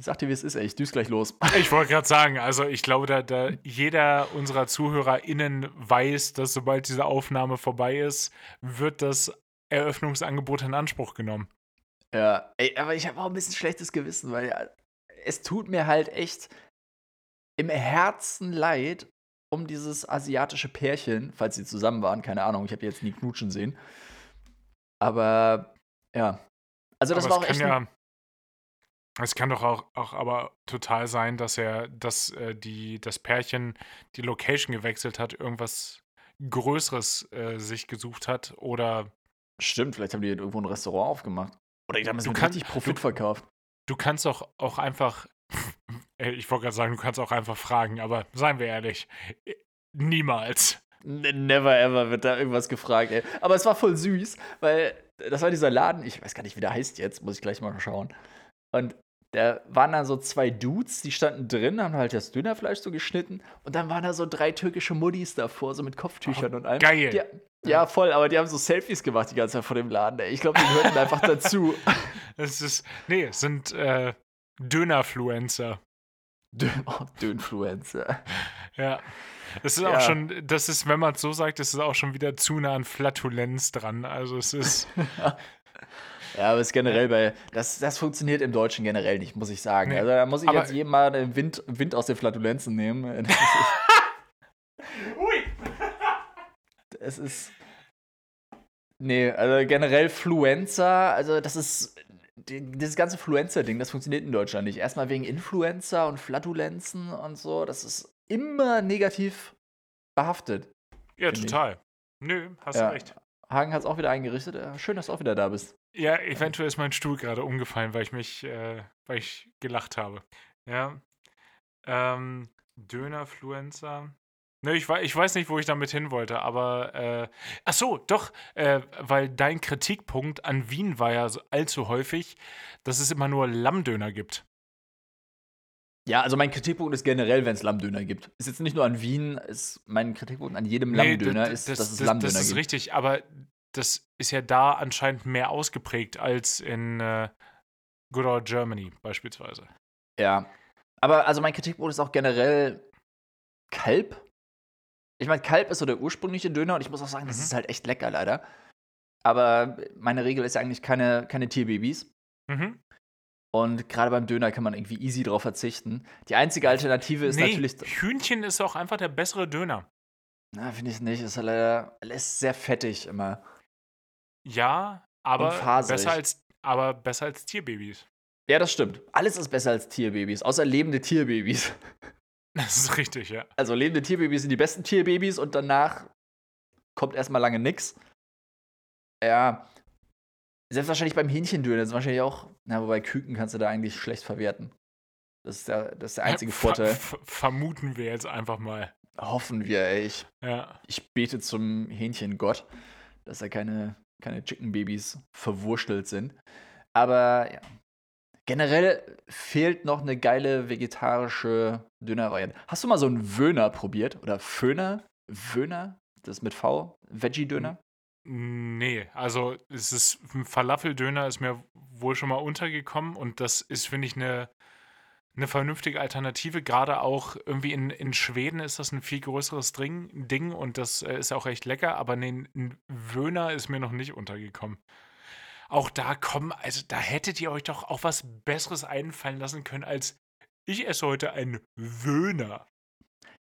sag dir, wie es ist, ey. Ich düse gleich los. Ich wollte gerade sagen, also ich glaube, da, da jeder unserer ZuhörerInnen weiß, dass sobald diese Aufnahme vorbei ist, wird das Eröffnungsangebot in Anspruch genommen. Ja, ey, aber ich habe auch ein bisschen schlechtes Gewissen, weil ja, es tut mir halt echt im Herzen leid um dieses asiatische Pärchen, falls sie zusammen waren, keine Ahnung, ich habe jetzt nie knutschen sehen. Aber ja, also das aber war auch echt. ja, es kann doch auch, auch aber total sein, dass er, dass äh, die, das Pärchen die Location gewechselt hat, irgendwas Größeres äh, sich gesucht hat oder Stimmt, vielleicht haben die irgendwo ein Restaurant aufgemacht. Oder die haben es Du mit kannst- richtig Profit du- verkauft. du kannst doch auch einfach, ich wollte gerade sagen, du kannst auch einfach fragen, aber seien wir ehrlich, niemals. Ne- Never ever wird da irgendwas gefragt, ey. Aber es war voll süß, weil das war dieser Laden, ich weiß gar nicht, wie der heißt jetzt, muss ich gleich mal schauen. Und da waren dann so zwei Dudes, die standen drin, haben halt das Dönerfleisch so geschnitten und dann waren da so drei türkische Muddis davor, so mit Kopftüchern und allem. geil. Die, ja, voll, aber die haben so Selfies gemacht die ganze Zeit vor dem Laden, ey. Ich glaube, die gehörten einfach dazu. Es ist, nee, es sind äh, Dönerfluencer. Dön oh, Dönfluencer. Ja. Das ist Ja. auch schon, das ist, wenn man es so sagt, das ist auch schon wieder zu nah an Flatulenz dran. Also es ist, Ja, aber es ist generell bei. Das, das funktioniert im Deutschen generell nicht, muss ich sagen. Nee. Also da muss ich Aber- jetzt jedem mal den Wind, Wind aus den Flatulenzen nehmen. Ui. Es ist. Nee, also generell Fluencer, also das ist. die- Dieses ganze Fluencer-Ding, das funktioniert in Deutschland nicht. Erstmal wegen Influencer und Flatulenzen und so. Das ist immer negativ behaftet. Ja, Finde ich. total. Nö, hast Ja. du recht. Hagen hat es auch wieder eingerichtet. Ja, Schön, dass du auch wieder da bist. Ja, eventuell ist mein Stuhl gerade umgefallen, weil ich mich, äh, weil ich gelacht habe. Ja. Ähm, Dönerfluencer. Ne, ich, ich weiß nicht, wo ich damit hin wollte, aber äh, ach so, doch, äh, weil dein Kritikpunkt an Wien war ja so allzu häufig, dass es immer nur Lammdöner gibt. Ja, also mein Kritikpunkt ist generell, wenn es Lammdöner gibt. Ist jetzt nicht nur an Wien, ist mein Kritikpunkt an jedem Nee, Lammdöner d- ist, das, dass es das, Lammdöner Das ist gibt. richtig, aber das ist ja da anscheinend mehr ausgeprägt als in äh, Good Old Germany beispielsweise. Ja. Aber also mein Kritikpunkt ist auch generell Kalb. Ich meine, Kalb ist so der ursprüngliche Döner und ich muss auch sagen, das Mhm. ist halt echt lecker, leider. Aber meine Regel ist ja eigentlich keine, keine Tierbabys. Mhm. Und gerade beim Döner kann man irgendwie easy drauf verzichten. Die einzige Alternative ist nee, natürlich. Hühnchen ist auch einfach der bessere Döner. Na, finde ich nicht. Ist halt leider ist sehr fettig immer. Ja, aber besser als aber besser als Tierbabys. Ja, das stimmt. Alles ist besser als Tierbabys, außer lebende Tierbabys. Das ist richtig, ja. Also lebende Tierbabys sind die besten Tierbabys und danach kommt erstmal lange nix. Ja. Selbst wahrscheinlich beim Hähnchendöner ist wahrscheinlich auch. Na, wobei Küken kannst du da eigentlich schlecht verwerten. Das ist der, das ist der einzige Ver Vorteil. ver vermuten wir jetzt einfach mal. Hoffen wir, ey. Ich, Ja. ich bete zum Hähnchengott, dass da keine, keine Chicken-Babys verwurstelt sind. Aber ja. Generell fehlt noch eine geile vegetarische Dönervariante. Hast du mal so einen Wöhner probiert? Oder Föhner? Wöhner? Das mit V? Veggie-Döner? Nee, also es ist ein Falafeldöner ist mir wohl schon mal untergekommen und das ist, finde ich, eine, eine vernünftige Alternative. Gerade auch irgendwie in, in Schweden ist das ein viel größeres Ding, Ding und das äh, ist auch echt lecker, aber nee, ein Wöhner ist mir noch nicht untergekommen. Auch da kommen, also da hättet ihr euch doch auch was Besseres einfallen lassen können als ich esse heute einen Wöhner.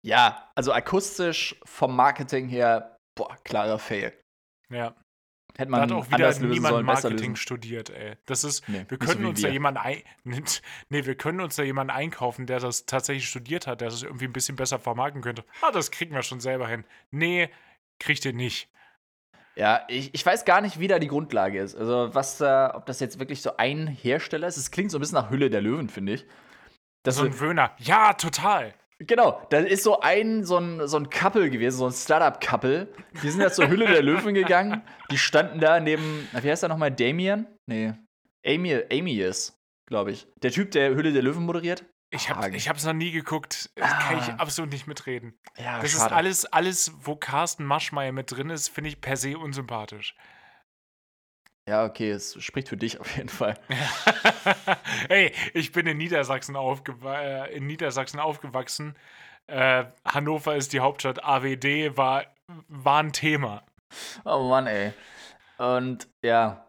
Ja, also akustisch vom Marketing her, boah, klarer Fail. Ja. Hätte Da man hat auch wieder niemand sollen, Marketing studiert, ey. Das ist, Nee, wir so können wie uns da wir. jemanden ein, nee, wir können uns da jemanden einkaufen, der das tatsächlich studiert hat, der das irgendwie ein bisschen besser vermarkten könnte. Ah, das kriegen wir schon selber hin. Nee, kriegt ihr nicht. Ja, ich, ich weiß gar nicht, wie da die Grundlage ist. Also, was da, ob das jetzt wirklich so ein Hersteller ist. Es klingt so ein bisschen nach Hülle der Löwen, finde ich. Das So ein Wöhner. Ja, total. Genau, da ist so ein, so ein, so ein Couple gewesen, so ein Startup-Couple. Die sind jetzt zur Hülle der Löwen gegangen. Die standen da neben, wie heißt der nochmal? Damien? Nee. Amy, Amy ist, glaube ich. Der Typ, der Hülle der Löwen moderiert. Ich habe hab's noch nie geguckt. Das kann ich Ah. absolut nicht mitreden. Ja, Das ist alles, alles, wo Carsten Maschmeyer mit drin ist, finde ich per se unsympathisch. Ja, okay, es spricht für dich auf jeden Fall. hey, ich bin in Niedersachsen, aufgewa äh, in Niedersachsen aufgewachsen. Äh, Hannover ist die Hauptstadt. AWD war, war ein Thema. Oh Mann, ey. Und ja.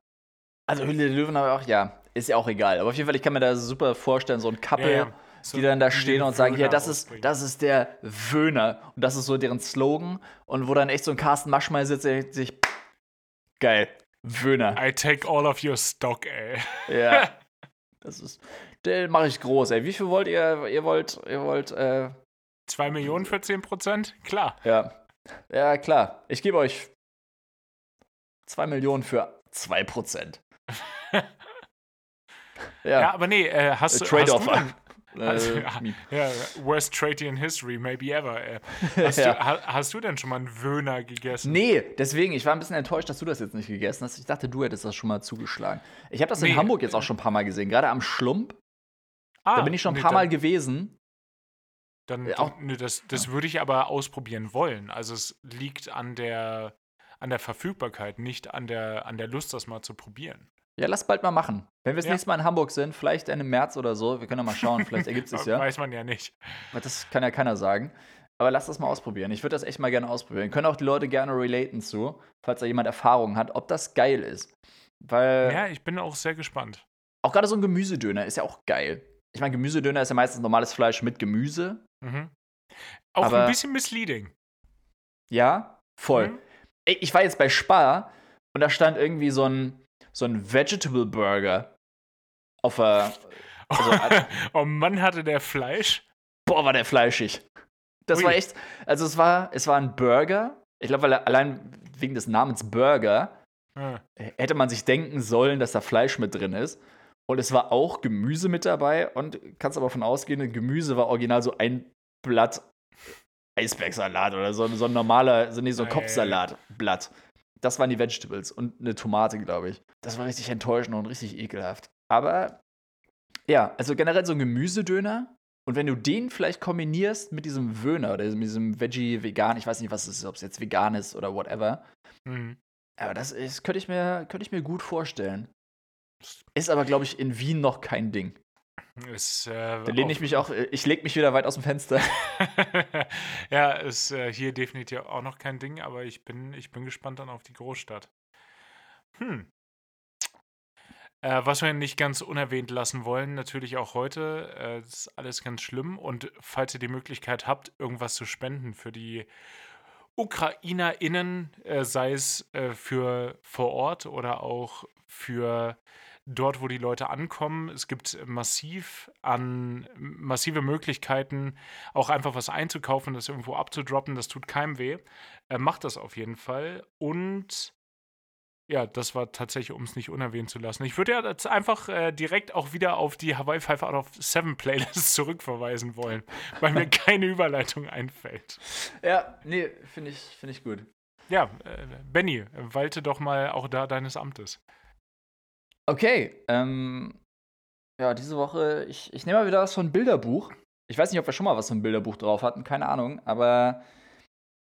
Also Hülle der Löwen aber auch, ja, ist ja auch egal. Aber auf jeden Fall, ich kann mir da super vorstellen, so ein Couple, Ja, ja. So die dann da stehen und sagen, hier, Wöhner das ist, das ist der Wöhner. Und das ist so deren Slogan. Und wo dann echt so ein Carsten Maschmeyer sitzt, der sich, geil, Wöhner. I take all of your stock, ey. Ja. Das ist, den mache ich groß, ey. Wie viel wollt ihr? Ihr wollt, ihr wollt, äh, Zwei Millionen für 10%? Klar. ja. Ja, klar. Ich gebe euch zwei Millionen für 2%. Ja, ja. aber nee, äh, hast, du- hast du denn, Äh, ja, worst trade in history, maybe ever. Ey. Hast, Ja. du, ha, hast du denn schon mal einen Wöhner gegessen? Nee, deswegen, ich war ein bisschen enttäuscht, dass du das jetzt nicht gegessen hast. Ich dachte, du hättest das schon mal zugeschlagen. Ich habe das in Nee. Hamburg jetzt auch schon ein paar Mal gesehen, gerade am Schlump. Ah, Da bin ich schon ein nee, paar Mal gewesen. Dann, Ja, dann, auch- nee, das das würde ich aber ausprobieren wollen. Also es liegt an der, an der Verfügbarkeit, nicht an der, an der Lust, das mal zu probieren. Ja, lass bald mal machen. Wenn wir das Ja. nächste Mal in Hamburg sind, vielleicht Ende März oder so, wir können ja mal schauen, vielleicht ergibt es ja. Weiß man ja nicht. Aber Das kann ja keiner sagen. Aber lass das mal ausprobieren. Ich würde das echt mal gerne ausprobieren. Können auch die Leute gerne relaten zu, falls da jemand Erfahrung hat, ob das geil ist. Weil Ja, ich bin auch sehr gespannt. auch gerade so ein Gemüsedöner ist ja auch geil. Ich meine, Gemüsedöner ist ja meistens normales Fleisch mit Gemüse. Mhm. Auch Aber- ein bisschen misleading. Ja, voll. Mhm. Ich war jetzt bei Spar und da stand irgendwie so ein, so ein Vegetable Burger auf der. Also, oh Mann, hatte der Fleisch. boah, war der fleischig. Das Ui. war echt. Also, es war, es war ein Burger. Ich glaube, weil er- allein wegen des Namens Burger Ah, hätte man sich denken sollen, dass da Fleisch mit drin ist. Und es war auch Gemüse mit dabei. Und kannst aber von ausgehen, Gemüse war original so ein Blatt Eisbergsalat oder so, so ein normaler, so, nee, so ein Ei. Kopfsalatblatt. Das waren die Vegetables und eine Tomate, glaube ich. Das war richtig enttäuschend und richtig ekelhaft. Aber ja, also generell so ein Gemüsedöner. Und wenn du den vielleicht kombinierst mit diesem Wöhner oder mit diesem Veggie-Vegan, ich weiß nicht, was es ist, ob es jetzt vegan ist oder whatever, mhm. aber das ist, könnte ich mir, könnte ich mir gut vorstellen. Ist aber, glaube ich, in Wien noch kein Ding. Ist, äh, Da lehne ich mich auch, äh, ich lege mich wieder weit aus dem Fenster. ja, ist äh, hier definitiv auch noch kein Ding, aber ich bin, ich bin gespannt dann auf die Großstadt. Hm. Äh, was wir nicht ganz unerwähnt lassen wollen, natürlich auch heute, äh, das ist alles ganz schlimm. Und falls ihr die Möglichkeit habt, irgendwas zu spenden für die UkrainerInnen, äh, sei es für vor Ort oder auch für dort, wo die Leute ankommen. Es gibt massiv an massive Möglichkeiten, auch einfach was einzukaufen, das irgendwo abzudroppen. Das tut keinem weh. Äh, macht das auf jeden Fall. Und ja, das war tatsächlich, um es nicht unerwähnt zu lassen. Ich würde ja jetzt einfach äh, direkt auch wieder auf die Hawaii 5 out of 7 Playlist zurückverweisen wollen, weil mir keine Überleitung einfällt. ja, nee, finde ich, find ich gut. Ja, äh, Benny, walte doch mal auch da deines Amtes. Okay, ähm, ja, diese Woche, ich, ich nehme mal wieder was von Bilderbuch. Ich weiß nicht, ob wir schon mal was von Bilderbuch drauf hatten, keine Ahnung, aber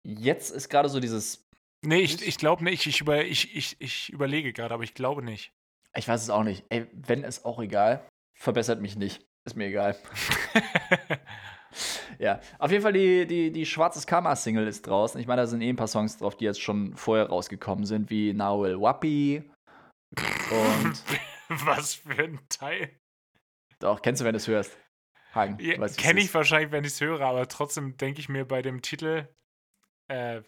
jetzt ist gerade so dieses, Nee, ich, ich glaube nicht. Ich, über, ich, ich, ich überlege gerade, aber ich glaube nicht. ich weiß es auch nicht. Ey, wenn ist auch egal, verbessert mich nicht. Ist mir egal. Ja, auf jeden Fall die, die, die Schwarzes Karma-Single ist draußen. Ich meine, da sind eh ein paar Songs drauf, die jetzt schon vorher rausgekommen sind, wie Nawel Wapi. Und Was für ein Teil. doch, kennst du, wenn du es hörst? Hagen. Ja, Kenne ich ist. wahrscheinlich, wenn ich es höre, aber trotzdem denke ich mir bei dem Titel äh,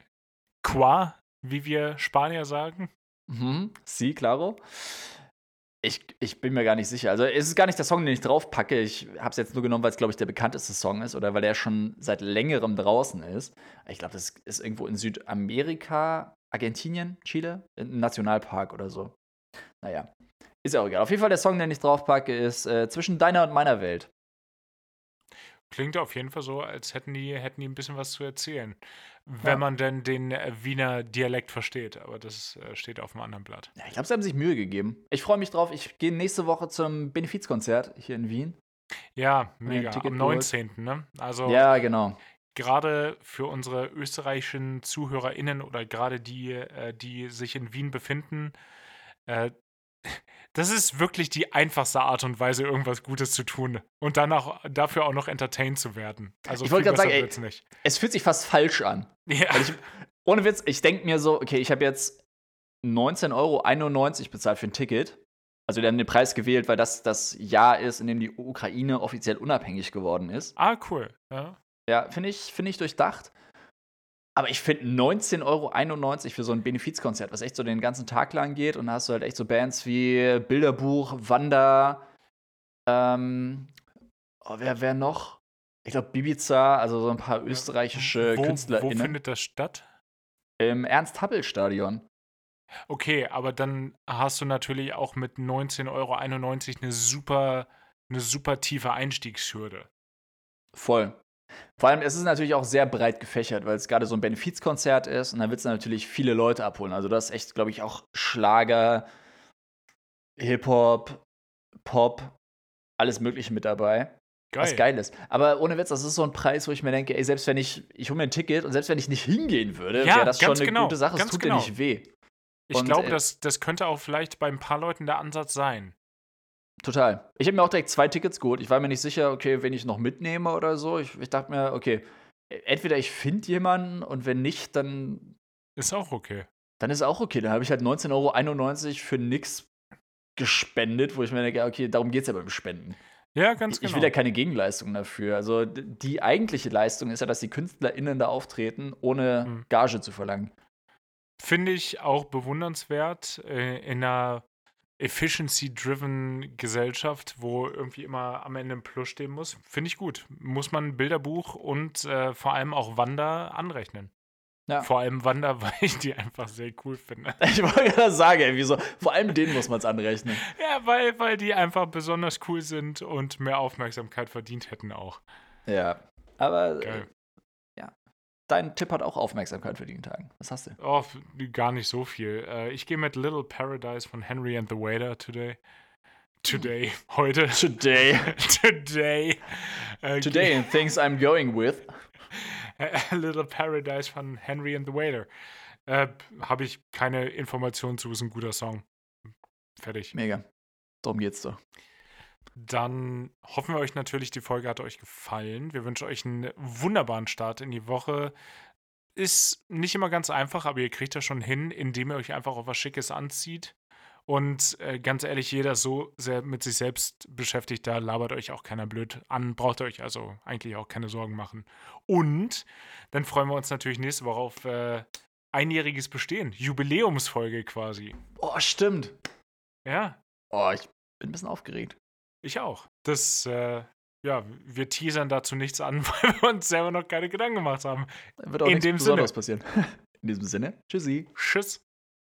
Qua, wie wir Spanier sagen. Mhm. Sie, claro. Ich, ich bin mir gar nicht sicher. Also, es ist gar nicht der Song, den ich draufpacke. Ich habe es jetzt nur genommen, weil es, glaube ich, der bekannteste Song ist oder weil der schon seit längerem draußen ist. Ich glaube, das ist irgendwo in Südamerika, Argentinien, Chile, im Nationalpark oder so. Naja, ist ja auch egal. Auf jeden Fall, der Song, den ich draufpacke, ist äh, Zwischen deiner und meiner Welt. Klingt auf jeden Fall so, als hätten die, hätten die ein bisschen was zu erzählen. Ja. Wenn man denn den äh, Wiener Dialekt versteht. Aber das äh, steht auf einem anderen Blatt. Ja, ich glaube, sie haben sich Mühe gegeben. Ich freue mich drauf. Ich gehe nächste Woche zum Benefizkonzert hier in Wien. Ja, ein mega. Am geholt. 19. Ne? Also Ja, genau. gerade für unsere österreichischen ZuhörerInnen oder gerade die, äh, die sich in Wien befinden, Äh, das ist wirklich die einfachste Art und Weise, irgendwas Gutes zu tun und dann auch dafür auch noch entertained zu werden. Also ich wollte gerade sagen, ey, nicht. es fühlt sich fast falsch an. Ja. Ich, ohne Witz, ich denke mir so, okay, ich habe jetzt 19,91 Euro bezahlt für ein Ticket. Also die haben den Preis gewählt, weil das das Jahr ist, in dem die Ukraine offiziell unabhängig geworden ist. Ah, cool. Ja, ja finde ich, find ich durchdacht. Aber ich finde 19,91 Euro für so ein Benefizkonzert, was echt so den ganzen Tag lang geht. Und da hast du halt echt so Bands wie Bilderbuch, Wanda, ähm, oh, wer, wer noch? Ich glaube Bibiza, also so ein paar österreichische wo, KünstlerInnen. Wo findet das statt? Im Ernst-Happel-Stadion. Okay, aber dann hast du natürlich auch mit 19,91 Euro eine super, eine super tiefe Einstiegshürde. Voll. Vor allem, es ist natürlich auch sehr breit gefächert, weil es gerade so ein Benefizkonzert ist und dann wird es natürlich viele Leute abholen. Also, das ist echt, glaube ich, auch Schlager, Hip-Hop, Pop, alles Mögliche mit dabei. Geil. Was geil ist. Aber ohne Witz, das ist so ein Preis, wo ich mir denke, ey, selbst wenn ich, ich hole mir ein Ticket und selbst wenn ich nicht hingehen würde, ja, wäre das schon eine genau, gute Sache. Es tut genau. dir nicht weh. Ich glaube, äh, das, das könnte auch vielleicht bei ein paar Leuten der Ansatz sein. Total. Ich habe mir auch direkt zwei Tickets geholt. Ich war mir nicht sicher, okay, wen ich noch mitnehme oder so. Ich, ich dachte mir, okay, e, entweder ich finde jemanden und wenn nicht, dann. Ist auch okay. Dann ist auch okay. Dann habe ich halt 19,91 Euro für nix gespendet, wo ich mir denke, okay, darum geht es ja beim Spenden. Ja, ganz genau. Ich will ja keine Gegenleistung dafür. Also die eigentliche Leistung ist ja, dass die KünstlerInnen da auftreten, ohne mhm. Gage zu verlangen. Finde ich auch bewundernswert äh, in einer efficiency-driven Gesellschaft, wo irgendwie immer am Ende ein Plus stehen muss. Finde ich gut. Muss man Bilderbuch und äh, vor allem auch Wanda anrechnen. Ja. Vor allem Wanda, weil ich die einfach sehr cool finde. Ich wollte gerade sagen, ey, wieso? Vor allem denen muss man es anrechnen. Ja, weil, weil die einfach besonders cool sind und mehr Aufmerksamkeit verdient hätten auch. Ja, aber Geil dein Tipp hat auch Aufmerksamkeit für die Tagen. Was hast du? Oh, gar nicht so viel. Äh, ich gehe mit Little Paradise von Henry and the Waiter today. Today, heute. Today. today. Uh, today and things I'm going with. A Little Paradise von Henry and the Waiter. Äh, Habe ich keine Informationen zu, ist ein guter Song. Fertig. Mega. Darum geht's doch. Dann hoffen wir euch natürlich, die Folge hat euch gefallen. Wir wünschen euch einen wunderbaren Start in die Woche. Ist nicht immer ganz einfach, aber ihr kriegt das schon hin, indem ihr euch einfach auf was Schickes anzieht. Und äh, ganz ehrlich, jeder so sehr mit sich selbst beschäftigt, da labert euch auch keiner blöd an, braucht euch also eigentlich auch keine Sorgen machen. Und dann freuen wir uns natürlich nächste Woche auf äh, einjähriges Bestehen, Jubiläumsfolge quasi. Oh, stimmt. Ja. Oh, ich bin ein bisschen aufgeregt. Ich auch. Das, äh, ja, wir teasern dazu nichts an, weil wir uns selber noch keine Gedanken gemacht haben. Wird auch In nichts dem Besonderes Sinne. passieren. In diesem Sinne, tschüssi. Tschüss.